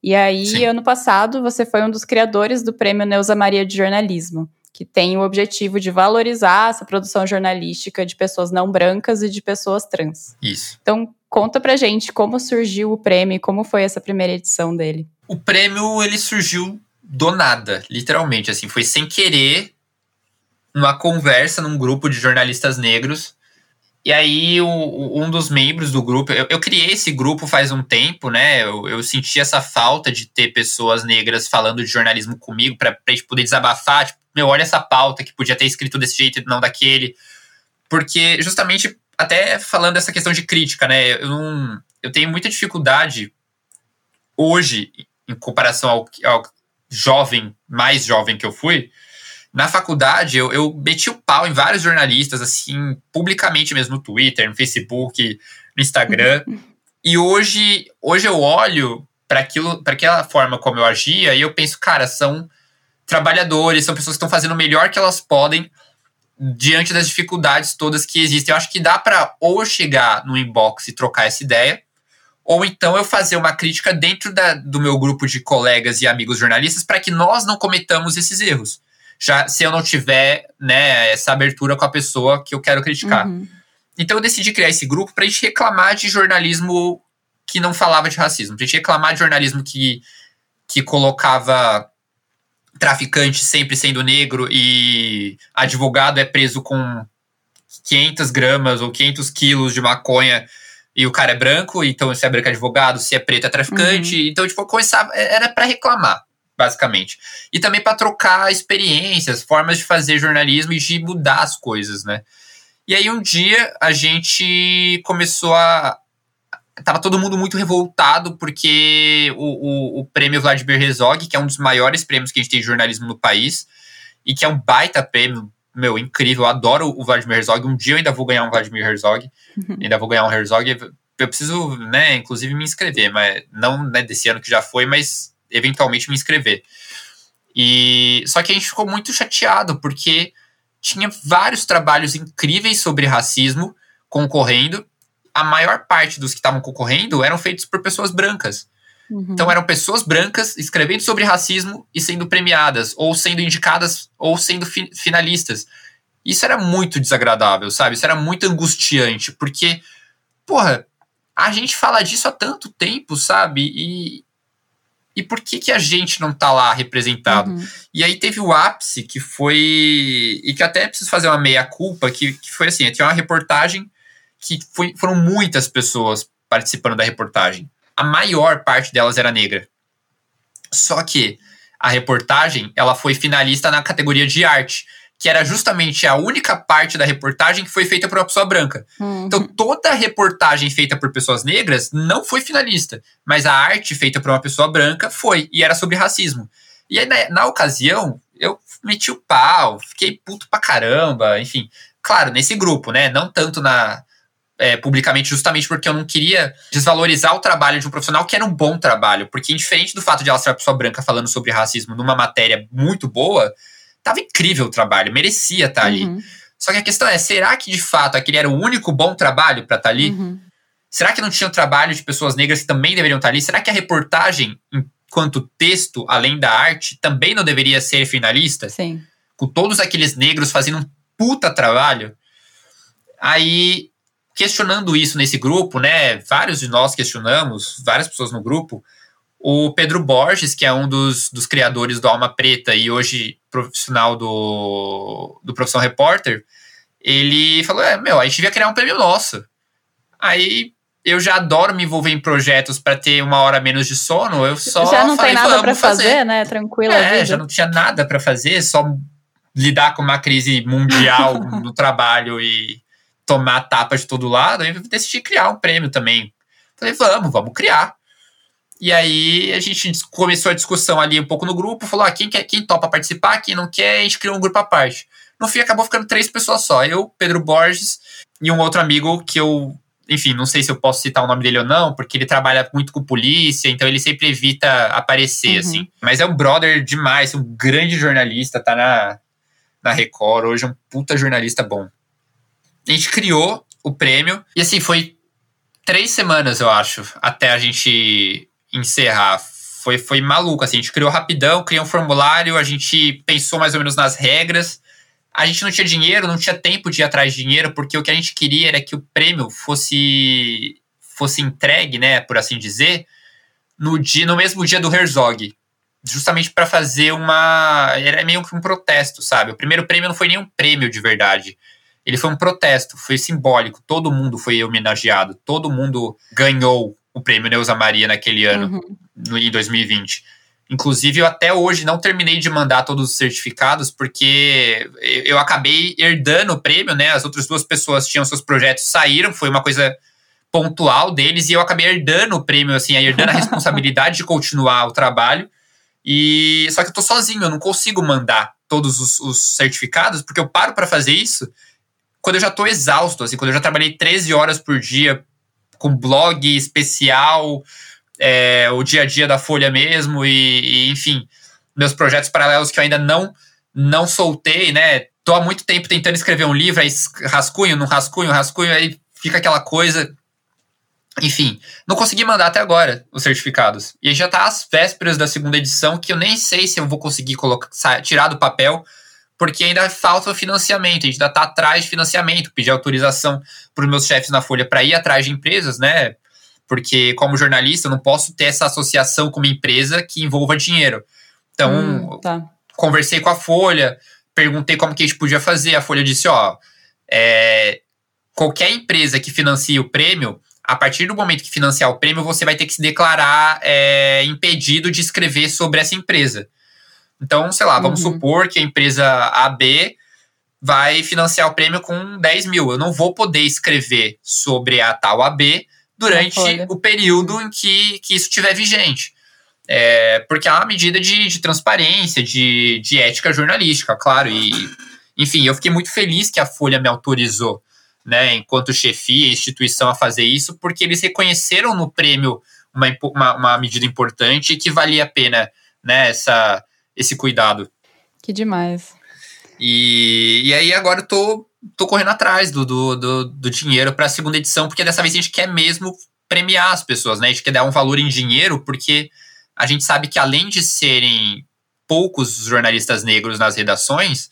E aí, Sim. ano passado, você foi um dos criadores do Prêmio Neuza Maria de Jornalismo que tem o objetivo de valorizar essa produção jornalística de pessoas não brancas e de pessoas trans. Isso. Então, conta pra gente como surgiu o prêmio, como foi essa primeira edição dele. O prêmio, ele surgiu do nada, literalmente, assim, foi sem querer, numa conversa num grupo de jornalistas negros, e aí, o, um dos membros do grupo, eu, eu, criei esse grupo faz um tempo, né? Eu, eu senti essa falta de ter pessoas negras falando de jornalismo comigo para a gente poder desabafar. Tipo, meu, olha essa pauta que podia ter escrito desse jeito e não daquele. Porque, justamente, até falando dessa questão de crítica, né? Eu, não, eu tenho muita dificuldade hoje, em comparação ao, ao jovem, mais jovem que eu fui, na faculdade, eu, eu meti o pau em vários jornalistas, assim, publicamente mesmo no Twitter, no Facebook, no Instagram. e hoje, hoje eu olho para aquilo, para aquela forma como eu agia e eu penso, cara, são trabalhadores, são pessoas que estão fazendo o melhor que elas podem diante das dificuldades todas que existem. Eu acho que dá para ou chegar no inbox e trocar essa ideia, ou então eu fazer uma crítica dentro da, do meu grupo de colegas e amigos jornalistas para que nós não cometamos esses erros já se eu não tiver né, essa abertura com a pessoa que eu quero criticar. Uhum. Então eu decidi criar esse grupo para a gente reclamar de jornalismo que não falava de racismo, para a gente reclamar de jornalismo que, que colocava traficante sempre sendo negro e advogado é preso com 500 gramas ou 500 quilos de maconha e o cara é branco, então se é branco é advogado, se é preto é traficante. Uhum. Então, tipo, começava, era para reclamar basicamente. E também para trocar experiências, formas de fazer jornalismo e de mudar as coisas, né? E aí um dia a gente começou a. Tava todo mundo muito revoltado porque o, o, o prêmio Vladimir Herzog, que é um dos maiores prêmios que a gente tem de jornalismo no país, e que é um baita prêmio, meu, incrível. Eu adoro o Vladimir Herzog. Um dia eu ainda vou ganhar um Vladimir Herzog. Uhum. Ainda vou ganhar um Herzog. Eu preciso, né, inclusive me inscrever, mas não né, desse ano que já foi, mas eventualmente me inscrever. E só que a gente ficou muito chateado porque tinha vários trabalhos incríveis sobre racismo concorrendo. A maior parte dos que estavam concorrendo eram feitos por pessoas brancas. Uhum. Então eram pessoas brancas escrevendo sobre racismo e sendo premiadas, ou sendo indicadas, ou sendo fi finalistas. Isso era muito desagradável, sabe? Isso era muito angustiante, porque, porra, a gente fala disso há tanto tempo, sabe? E, e por que, que a gente não está lá representado? Uhum. E aí teve o ápice que foi. E que até preciso fazer uma meia-culpa, que, que foi assim: tinha uma reportagem que foi, foram muitas pessoas participando da reportagem. A maior parte delas era negra. Só que a reportagem ela foi finalista na categoria de arte que era justamente a única parte da reportagem que foi feita por uma pessoa branca. Uhum. Então, toda a reportagem feita por pessoas negras não foi finalista, mas a arte feita por uma pessoa branca foi, e era sobre racismo. E aí, na, na ocasião, eu meti o pau, fiquei puto pra caramba, enfim. Claro, nesse grupo, né? Não tanto na, é, publicamente, justamente porque eu não queria desvalorizar o trabalho de um profissional que era um bom trabalho. Porque, indiferente do fato de ela ser uma pessoa branca falando sobre racismo numa matéria muito boa, tava incrível o trabalho, merecia estar tá ali. Uhum. Só que a questão é: será que de fato aquele era o único bom trabalho para estar tá ali? Uhum. Será que não tinha trabalho de pessoas negras que também deveriam estar tá ali? Será que a reportagem, enquanto texto, além da arte, também não deveria ser finalista? Sim. Com todos aqueles negros fazendo um puta trabalho. Aí, questionando isso nesse grupo, né? Vários de nós questionamos, várias pessoas no grupo. O Pedro Borges, que é um dos, dos criadores do Alma Preta e hoje profissional do, do Profissão Repórter, ele falou: é, meu, a gente devia criar um prêmio nosso. Aí eu já adoro me envolver em projetos para ter uma hora menos de sono. Eu só já não falei, tem nada para fazer, fazer, né? Tranquila. É, já não tinha nada para fazer, só lidar com uma crise mundial *laughs* no trabalho e tomar tapas de todo lado. Eu decidi criar um prêmio também. Falei, vamos, vamos criar. E aí a gente começou a discussão ali um pouo no grupo, falou: ah, quem, quer, quem topa participar, quem não quer, a gente criou um grupo à parte. No fim, acabou ficando três pessoas só. Eu, Pedro Borges e um outro amigo que eu enfim, não sei se eu posso citar o nome dele ou não, porque ele trabalha muito com polícia, então ele sempre evita aparecer, uhum. assim. Mas é um brother demais, um grande jornalista, tá na, na Record, hoje é um puta jornalista bom. A gente criou o prêmio, e assim, foi três semanas, eu acho, até a gente encerrar. Foi, foi maluco, assim, a gente criou rapidão, criou um formulário, a gente pensou mais ou menos nas regras, a gente não tinha dinheiro, não tinha tempo de ir atrás de dinheiro, porque o que a gente queria era que o prêmio fosse fosse entregue, né, por assim dizer, no dia no mesmo dia do Herzog, justamente para fazer uma era meio que um protesto, sabe? O primeiro prêmio não foi nem um prêmio de verdade. Ele foi um protesto, foi simbólico, todo mundo foi homenageado, todo mundo ganhou o prêmio Neuza Maria naquele ano, uhum. no, em 2020. Inclusive, eu até hoje não terminei de mandar todos os certificados, porque eu acabei herdando o prêmio, né? As outras duas pessoas tinham seus projetos, saíram, foi uma coisa pontual deles, e eu acabei herdando o prêmio, assim, herdando a *laughs* responsabilidade de continuar o trabalho. E só que eu tô sozinho, eu não consigo mandar todos os, os certificados, porque eu paro para fazer isso quando eu já tô exausto, assim, quando eu já trabalhei 13 horas por dia com blog especial, é, o dia a dia da Folha mesmo e, e, enfim, meus projetos paralelos que eu ainda não não soltei, né? Tô há muito tempo tentando escrever um livro, aí rascunho, não rascunho, rascunho, aí fica aquela coisa. Enfim, não consegui mandar até agora os certificados. E já tá às vésperas da segunda edição, que eu nem sei se eu vou conseguir colocar, tirar do papel, porque ainda falta o financiamento, a gente ainda tá atrás de financiamento, pedir autorização para os meus chefes na Folha para ir atrás de empresas, né? porque como jornalista eu não posso ter essa associação com uma empresa que envolva dinheiro. Então, hum, tá. conversei com a Folha, perguntei como que a gente podia fazer. A Folha disse, ó, é, qualquer empresa que financie o prêmio, a partir do momento que financiar o prêmio, você vai ter que se declarar é, impedido de escrever sobre essa empresa. Então, sei lá, vamos uhum. supor que a empresa AB vai financiar o prêmio com 10 mil. Eu não vou poder escrever sobre a tal AB, durante o período em que, que isso estiver vigente. É, porque é uma medida de, de transparência, de, de ética jornalística, claro. E, enfim, eu fiquei muito feliz que a Folha me autorizou, né, enquanto chefia e instituição, a fazer isso, porque eles reconheceram no prêmio uma, uma, uma medida importante e que valia a pena né, essa, esse cuidado. Que demais. E, e aí agora eu tô tô correndo atrás do, do, do, do dinheiro para a segunda edição, porque dessa vez a gente quer mesmo premiar as pessoas, né? A gente quer dar um valor em dinheiro, porque a gente sabe que além de serem poucos jornalistas negros nas redações,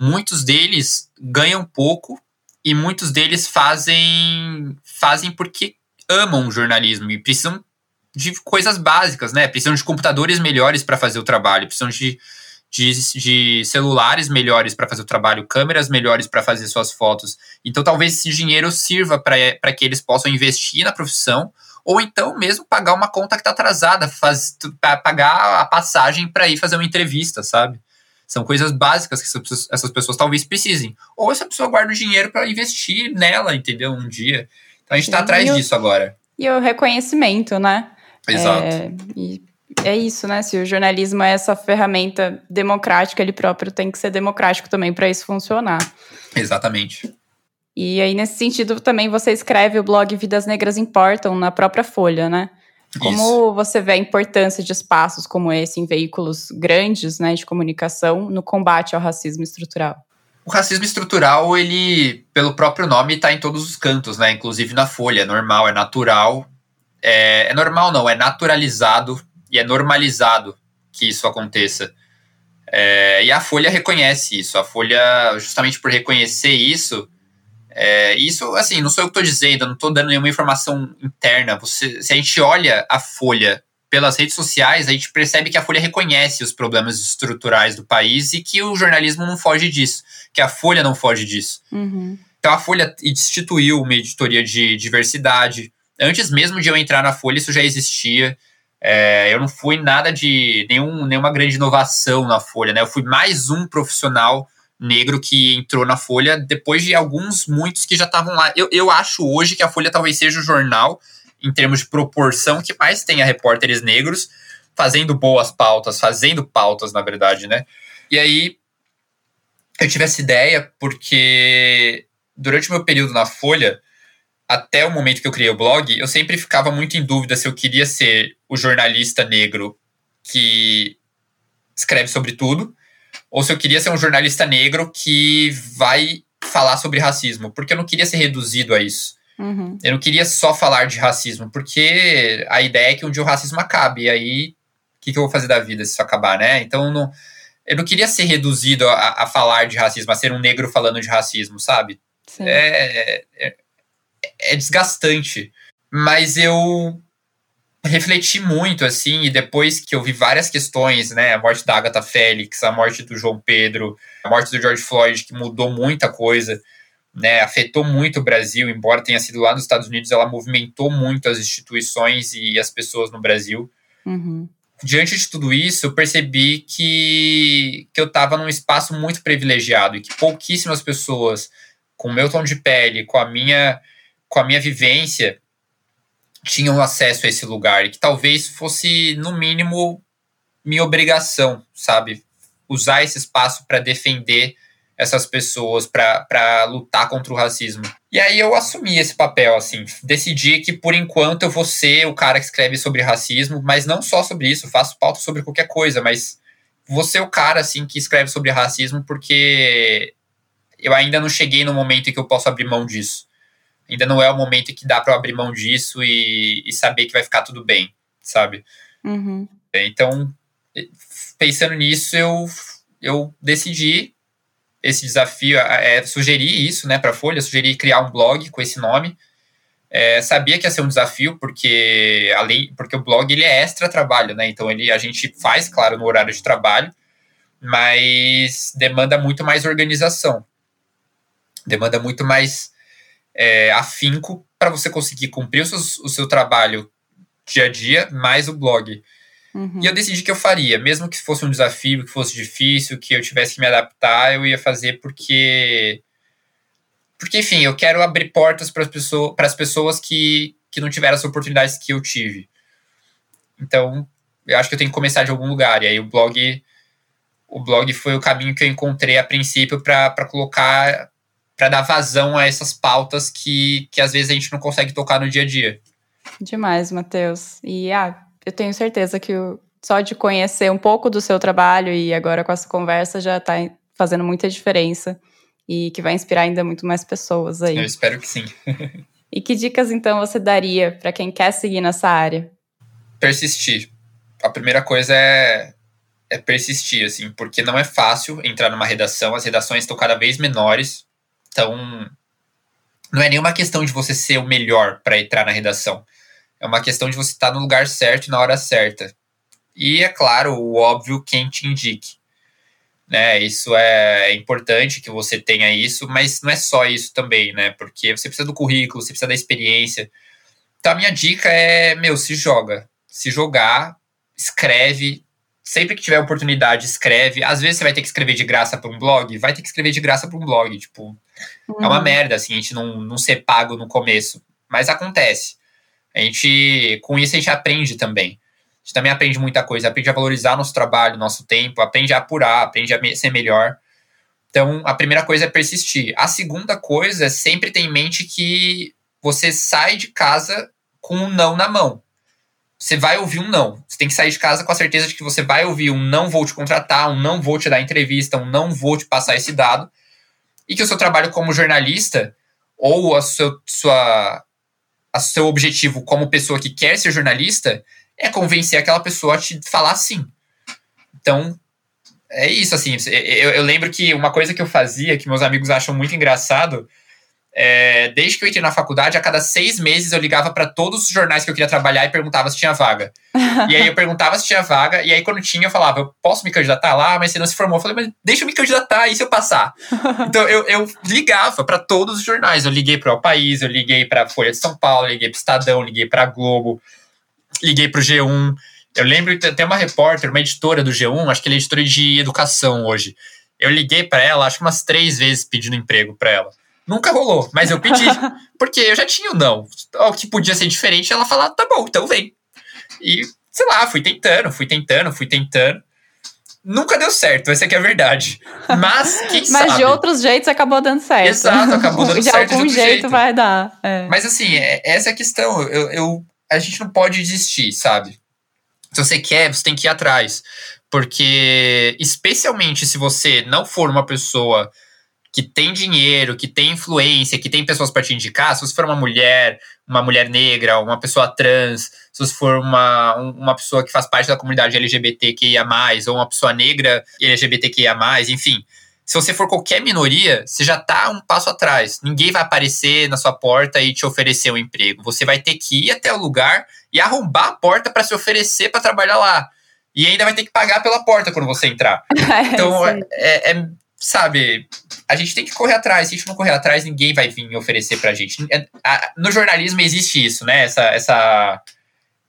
muitos deles ganham pouco e muitos deles fazem fazem porque amam o jornalismo e precisam de coisas básicas, né? Precisam de computadores melhores para fazer o trabalho, precisam de de, de celulares melhores para fazer o trabalho, câmeras melhores para fazer suas fotos. Então, talvez esse dinheiro sirva para que eles possam investir na profissão ou então mesmo pagar uma conta que está atrasada, faz, pagar a passagem para ir fazer uma entrevista, sabe? São coisas básicas que essas, essas pessoas talvez precisem. Ou essa pessoa guarda o dinheiro para investir nela, entendeu? Um dia. Então a gente está atrás disso agora. E o reconhecimento, né? Exato. É, e é isso, né? Se o jornalismo é essa ferramenta democrática, ele próprio tem que ser democrático também para isso funcionar. Exatamente. E aí, nesse sentido, também você escreve o blog Vidas Negras Importam na própria Folha, né? Como Isso. você vê a importância de espaços como esse em veículos grandes né, de comunicação no combate ao racismo estrutural? O racismo estrutural, ele, pelo próprio nome, está em todos os cantos, né? Inclusive na Folha. É normal, é natural. É, é normal, não, é naturalizado e é normalizado que isso aconteça. É, e a Folha reconhece isso. A Folha, justamente por reconhecer isso, é, isso, assim, não sou eu que estou dizendo, não estou dando nenhuma informação interna. Você, se a gente olha a Folha pelas redes sociais, a gente percebe que a Folha reconhece os problemas estruturais do país e que o jornalismo não foge disso, que a Folha não foge disso. Uhum. Então a Folha instituiu uma editoria de diversidade. Antes mesmo de eu entrar na Folha, isso já existia. É, eu não fui nada de nenhum, nenhuma grande inovação na Folha, né? Eu fui mais um profissional negro que entrou na Folha depois de alguns, muitos que já estavam lá. Eu, eu acho hoje que a Folha talvez seja o jornal, em termos de proporção, que mais tenha repórteres negros fazendo boas pautas, fazendo pautas, na verdade, né? E aí eu tive essa ideia porque durante o meu período na Folha, até o momento que eu criei o blog, eu sempre ficava muito em dúvida se eu queria ser o jornalista negro que escreve sobre tudo, ou se eu queria ser um jornalista negro que vai falar sobre racismo, porque eu não queria ser reduzido a isso. Uhum. Eu não queria só falar de racismo, porque a ideia é que um dia o racismo acabe, e aí o que, que eu vou fazer da vida se isso acabar, né? Então não, eu não queria ser reduzido a, a falar de racismo, a ser um negro falando de racismo, sabe? É, é, é desgastante. Mas eu refleti muito, assim, e depois que eu vi várias questões, né, a morte da Agatha Félix, a morte do João Pedro, a morte do George Floyd, que mudou muita coisa, né, afetou muito o Brasil, embora tenha sido lá nos Estados Unidos, ela movimentou muito as instituições e as pessoas no Brasil. Uhum. Diante de tudo isso, eu percebi que, que eu estava num espaço muito privilegiado e que pouquíssimas pessoas com o meu tom de pele, com a minha, com a minha vivência, tinham acesso a esse lugar e que talvez fosse, no mínimo, minha obrigação, sabe? Usar esse espaço para defender essas pessoas, para lutar contra o racismo. E aí eu assumi esse papel, assim, decidi que por enquanto eu vou ser o cara que escreve sobre racismo, mas não só sobre isso, faço pauta sobre qualquer coisa, mas vou ser o cara, assim, que escreve sobre racismo porque eu ainda não cheguei no momento em que eu posso abrir mão disso ainda não é o momento que dá para abrir mão disso e, e, saber que vai ficar tudo bem, sabe? Uhum. Então, pensando nisso, eu, eu decidi esse desafio, é, sugeri isso né, para a Folha, sugeri criar um blog com esse nome. É, sabia que ia ser um desafio, porque além, porque o blog ele é extra trabalho, né? Então ele, a gente faz, claro, no horário de trabalho, mas demanda muito mais organização. Demanda muito mais é, afinco para você conseguir cumprir o seu, o seu, trabalho dia a dia, mais o blog. Uhum. E eu decidi que eu faria, mesmo que fosse um desafio, que fosse difícil, que eu tivesse que me adaptar, eu ia fazer porque. Porque, enfim, eu quero abrir portas para as pessoas, pessoas que, que não tiveram as oportunidades que eu tive. Então, eu acho que eu tenho que começar de algum lugar. E aí o blog o blog foi o caminho que eu encontrei a princípio para colocar para dar vazão a essas pautas que, que às vezes a gente não consegue tocar no dia a dia. Demais, Matheus. E ah, eu tenho certeza que o, só de conhecer um pouco do seu trabalho e agora com essa conversa já está fazendo muita diferença e que vai inspirar ainda muito mais pessoas aí. Eu espero que sim. *laughs* e que dicas então você daria para quem quer seguir nessa área? Persistir. A primeira coisa é é persistir, assim, porque não é fácil entrar numa redação, as redações estão cada vez menores, então, não é nenhuma questão de você ser o melhor para entrar na redação. É uma questão de você estar no lugar certo na hora certa. E, é claro, o óbvio, quem te indique. Né, isso é importante que você tenha isso, mas não é só isso também, né? Porque você precisa do currículo, você precisa da experiência. Então a minha dica é, meu, se joga. Se jogar, escreve, sempre que tiver oportunidade, escreve. Às vezes você vai ter que escrever de graça para um blog, vai ter que escrever de graça para um blog. Tipo, uhum. é uma uhum. merda, assim, a gente não, não ser pago no começo. Mas acontece. A gente, com isso, a gente aprende também. gente também aprende muita coisa, aprende a valorizar nosso trabalho, nosso tempo, aprende a apurar, aprende a ser melhor. Então, a primeira coisa é persistir. A segunda coisa é sempre ter em mente que você sai de casa com um não na mão. Você vai ouvir um não. Você tem que sair de casa com a certeza de que você vai ouvir um não vou te contratar, um não vou te dar entrevista, um não vou te passar esse dado. E que o seu trabalho como jornalista ou a seu, sua, a seu objetivo como pessoa que quer ser jornalista é convencer aquela pessoa a te falar sim. Então, é isso, assim. Eu, eu, lembro que uma coisa que eu fazia, que meus amigos acham muito engraçado, é, desde que eu entrei na faculdade, a cada seis meses eu ligava para todos os jornais que eu queria trabalhar e perguntava se tinha vaga. e aí eu perguntava se tinha vaga, e aí quando tinha, eu falava, eu posso me candidatar lá, mas você não se formou. Eu falei, mas deixa eu me candidatar, e se eu passar? *laughs* então eu, eu ligava para todos os jornais. Eu liguei para o País, eu liguei para Folha de São Paulo, liguei para Estadão, liguei para Globo, liguei para o G1. Eu lembro que tem uma repórter, uma editora do G1, acho que ela é editora de educação hoje. Eu liguei para ela, acho que umas três vezes pedindo emprego para ela. Nunca rolou, mas eu pedi, *laughs* porque eu já tinha o não. O que podia ser diferente, ela falava, tá bom, então vem. E, sei lá, fui tentando, fui tentando, fui tentando. Nunca deu certo, essa aqui é a verdade. Mas, quem *laughs* Mas sabe? de outros jeitos acabou dando certo. Exato, acabou dando *laughs* de certo de algum jeito, jeito. vai dar. é. Mas assim, é- essa é a questão. Eu, eu- a gente não pode desistir, sabe? Se você quer, você tem que ir atrás. Porque, especialmente se você não for uma pessoa que tem dinheiro, que tem influência, que tem pessoas para te indicar, se você for uma mulher, uma mulher negra, uma pessoa trans, se você for uma, um- uma pessoa que faz parte da comunidade LGBTQIA, ou uma pessoa negra LGBTQIA, enfim. Se você for qualquer minoria, você já tá um passo atrás. Ninguém vai aparecer na sua porta e te oferecer um emprego. Você vai ter que ir até o lugar e arrombar a porta para se oferecer para trabalhar lá. E ainda vai ter que pagar pela porta quando você entrar. *laughs* É, Então, aí. é, é- sabe, a gente tem que correr atrás. Se a gente não correr atrás, ninguém vai vir oferecer pra gente. É- No jornalismo existe isso, né? Essa, essa,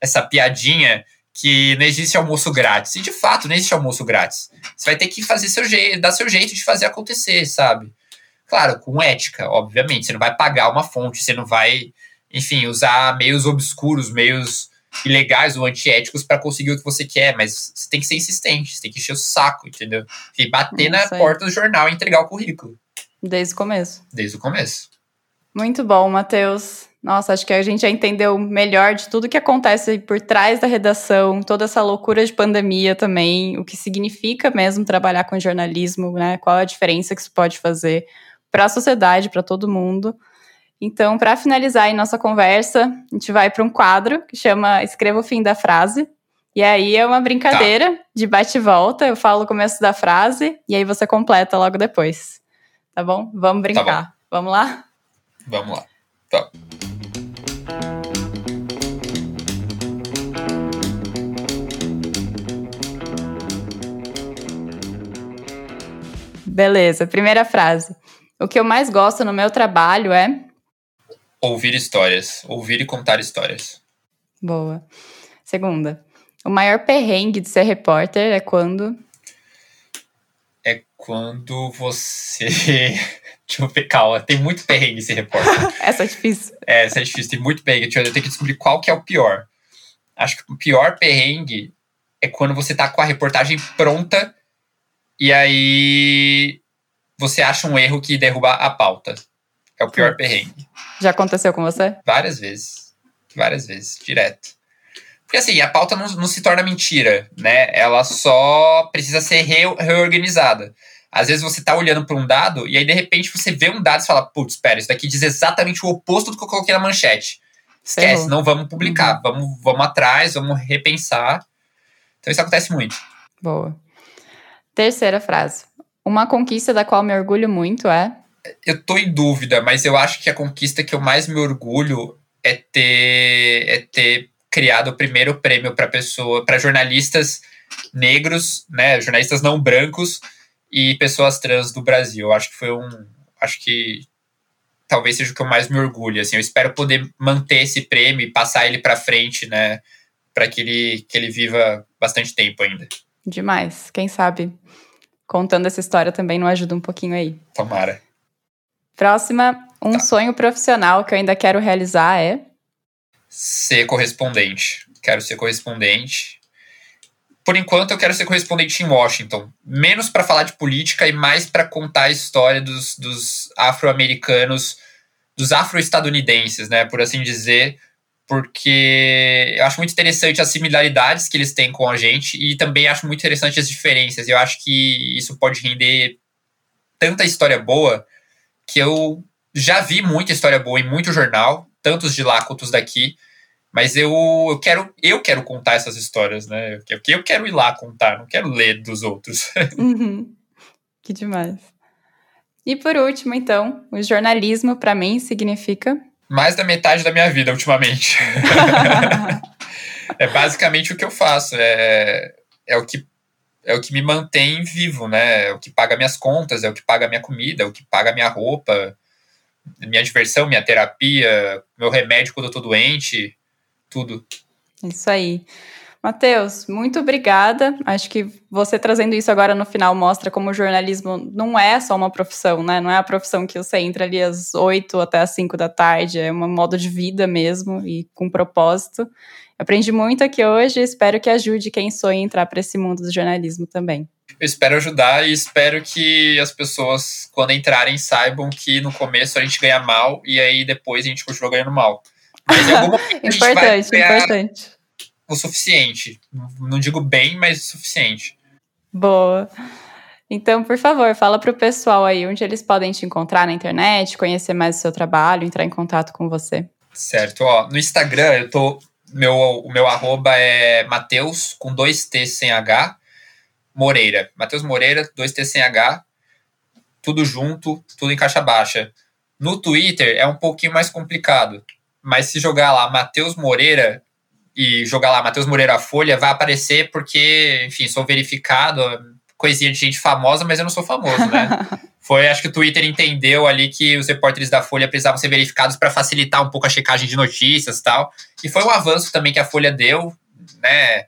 essa piadinha que não existe almoço grátis. E de fato, não existe almoço grátis. Você vai ter que fazer seu jeito, dar seu jeito de fazer acontecer, sabe? Claro, com ética, obviamente. Você não vai pagar uma fonte, você não vai, enfim, usar meios obscuros, meios ilegais ou antiéticos para conseguir o que você quer, mas você tem que ser insistente, você tem que encher o saco, entendeu? E bater na Isso aí. porta do jornal e entregar o currículo, Desde o começo. desde o começo. Muito bom, Matheus. Nossa, acho que a gente já entendeu melhor de tudo que acontece por trás da redação, toda essa loucura de pandemia também, o que significa mesmo trabalhar com jornalismo, né? Qual a diferença que isso pode fazer para a sociedade, para todo mundo. Então, para finalizar aí nossa conversa, a gente vai para um quadro que chama Escreva o fim da frase. E aí é uma brincadeira de bate e volta. Eu falo o começo da frase e aí você completa logo depois. Tá bom? Vamos brincar. Vamos lá? Vamos lá. Tá. Beleza, primeira frase. O que eu mais gosto no meu trabalho é. Ouvir histórias, ouvir e contar histórias. Boa. Segunda. O maior perrengue de ser repórter é quando. É quando você. *laughs* Deixa eu ver, calma, tem muito perrengue esse repórter. *laughs* Essa é difícil. É, isso é difícil, tem muito perrengue. Deixa Eu eu tenho que descobrir qual que é o pior. Acho que o pior perrengue é quando você tá com a reportagem pronta e aí você acha um erro que derruba a pauta. É o pior perrengue. Já aconteceu com você? Várias vezes. Várias vezes, direto. Porque assim, a pauta não, não se torna mentira, né? Ela só precisa ser re- reorganizada. Às vezes você tá olhando para um dado e aí de repente você vê um dado e fala, putz, espera, isso daqui diz exatamente o oposto do que eu coloquei na manchete. Esquece, Ferrou. não vamos publicar, vamos, vamos atrás, vamos repensar. Então isso acontece muito. Boa. Terceira frase. Uma conquista da qual me orgulho muito é. Eu tô em dúvida, mas eu acho que a conquista que eu mais me orgulho é ter, é ter criado o primeiro prêmio para pessoa, para jornalistas negros, né, jornalistas não brancos e pessoas trans do Brasil. Eu acho que foi um, acho que talvez seja o que eu mais me orgulho. Assim, eu espero poder manter esse prêmio e passar ele para frente, né, para que ele que ele viva bastante tempo ainda. Demais. Quem sabe contando essa história também não ajuda um pouquinho aí. Tomara. Próxima. Um Tá. sonho profissional que eu ainda quero realizar é. ser correspondente. Quero ser correspondente. por enquanto eu quero ser correspondente em Washington, menos para falar de política e mais para contar a história dos, dos afro-americanos, dos afro-estadunidenses, né, por assim dizer, porque eu acho muito interessante as similaridades que eles têm com a gente e também acho muito interessante as diferenças. Eu acho que isso pode render tanta história boa que eu já vi muita história boa em muito jornal, tantos de lá quanto os daqui. Mas eu, eu quero eu quero contar essas histórias, né? Eu, eu quero ir lá contar, não quero ler dos outros. *laughs* Uhum. Que demais. E por último, então, o jornalismo para mim significa mais da metade da minha vida ultimamente. *laughs* *laughs* é basicamente o que eu faço, é, é o que é o que me mantém vivo, né? É o que paga minhas contas, é o que paga minha comida, é o que paga minha roupa, minha diversão, minha terapia, meu remédio quando eu tô doente tudo. Isso aí. Matheus, muito obrigada. Acho que você trazendo isso agora no final mostra como o jornalismo não é só uma profissão, né? Não é a profissão que você entra ali às 8 até às 5 da tarde, é um modo de vida mesmo e com propósito. Aprendi muito aqui hoje e espero que ajude quem sonha entrar para esse mundo do jornalismo também. Eu espero ajudar e espero que as pessoas, quando entrarem, saibam que no começo a gente ganha mal e aí depois a gente continua ganhando mal. Mas em alguma importante, importante. O suficiente. Não digo bem, mas o suficiente. Boa. Então, por favor, fala para o pessoal aí onde eles podem te encontrar na internet, conhecer mais o seu trabalho, entrar em contato com você. Certo, ó, no Instagram eu tô meu o meu arroba é Mateus com dois T sem H Moreira, Mateus Moreira, dois T sem H, tudo junto, tudo em caixa baixa. No Twitter é um pouquinho mais complicado. Mas se jogar lá Matheus Moreira e jogar lá Matheus Moreira Folha, vai aparecer porque, enfim, sou verificado, coisinha de gente famosa, mas eu não sou famoso, né? *laughs* Foi, acho que o Twitter entendeu ali que os repórteres da Folha precisavam ser verificados para facilitar um pouco a checagem de notícias e tal. E foi um avanço também que a Folha deu, né?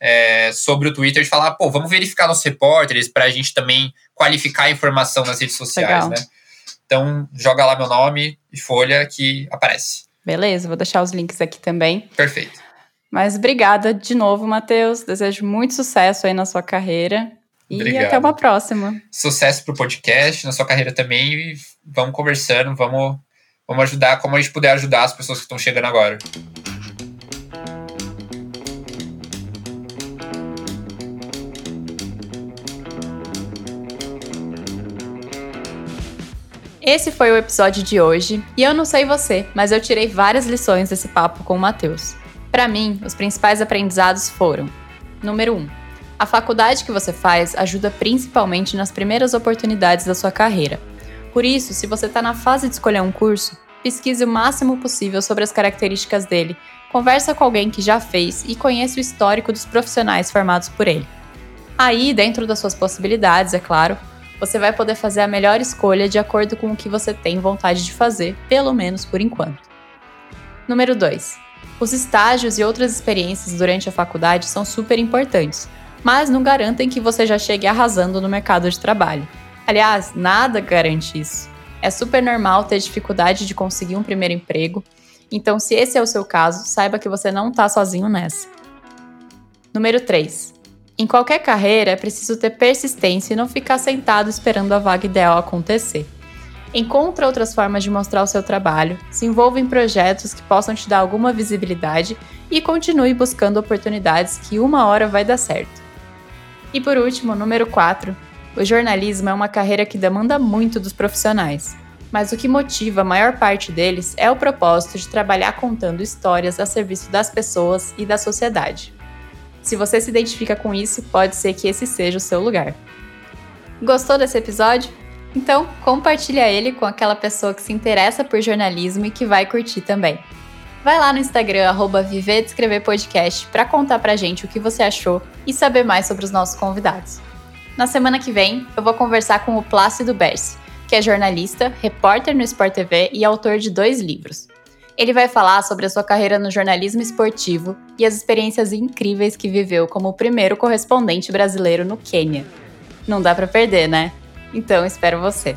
É, sobre o Twitter de falar, pô, vamos verificar nossos repórteres para a gente também qualificar a informação nas redes sociais, Legal. né? Então, joga lá meu nome e Folha que aparece. Beleza, vou deixar os links aqui também. Perfeito. Mas obrigada de novo, Matheus. Desejo muito sucesso aí na sua carreira. E Obrigado. até uma próxima. Sucesso pro podcast, na sua carreira também. E vamos conversando, vamos, vamos ajudar como a gente puder ajudar as pessoas que estão chegando agora. Esse foi o episódio de hoje, e eu não sei você, mas eu tirei várias lições desse papo com o Matheus. Para mim, os principais aprendizados foram: número 1. Um, a faculdade que você faz ajuda principalmente nas primeiras oportunidades da sua carreira. Por isso, se você está na fase de escolher um curso, pesquise o máximo possível sobre as características dele, conversa com alguém que já fez e conheça o histórico dos profissionais formados por ele. Aí, dentro das suas possibilidades, é claro, você vai poder fazer a melhor escolha de acordo com o que você tem vontade de fazer, pelo menos por enquanto. Número 2. Os estágios e outras experiências durante a faculdade são super importantes, mas não garantem que você já chegue arrasando no mercado de trabalho. Aliás, nada garante isso. É super normal ter dificuldade de conseguir um primeiro emprego, então, se esse é o seu caso, saiba que você não está sozinho nessa. Número 3. Em qualquer carreira, é preciso ter persistência e não ficar sentado esperando a vaga ideal acontecer. Encontre outras formas de mostrar o seu trabalho, se envolva em projetos que possam te dar alguma visibilidade e continue buscando oportunidades que uma hora vai dar certo. E por último, número 4, o jornalismo é uma carreira que demanda muito dos profissionais, mas o que motiva a maior parte deles é o propósito de trabalhar contando histórias a serviço das pessoas e da sociedade. Se você se identifica com isso, pode ser que esse seja o seu lugar. Gostou desse episódio? Então, compartilha ele com aquela pessoa que se interessa por jornalismo e que vai curtir também. Vai lá no Instagram, arroba Viver Podcast, para contar pra gente o que você achou e saber mais sobre os nossos convidados. Na semana que vem, eu vou conversar com o Plácido Berce, que é jornalista, repórter no Sport TV e autor de dois livros. Ele vai falar sobre a sua carreira no jornalismo esportivo e as experiências incríveis que viveu como o primeiro correspondente brasileiro no Quênia. Não dá para perder, né? Então espero você.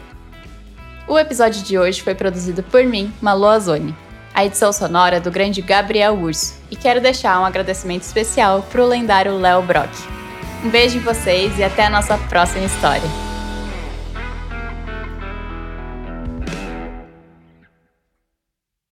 O episódio de hoje foi produzido por mim, Malu Azoni. A edição sonora do grande Gabriel Urso e quero deixar um agradecimento especial para o lendário Léo Brock. Um beijo em vocês e até a nossa próxima história.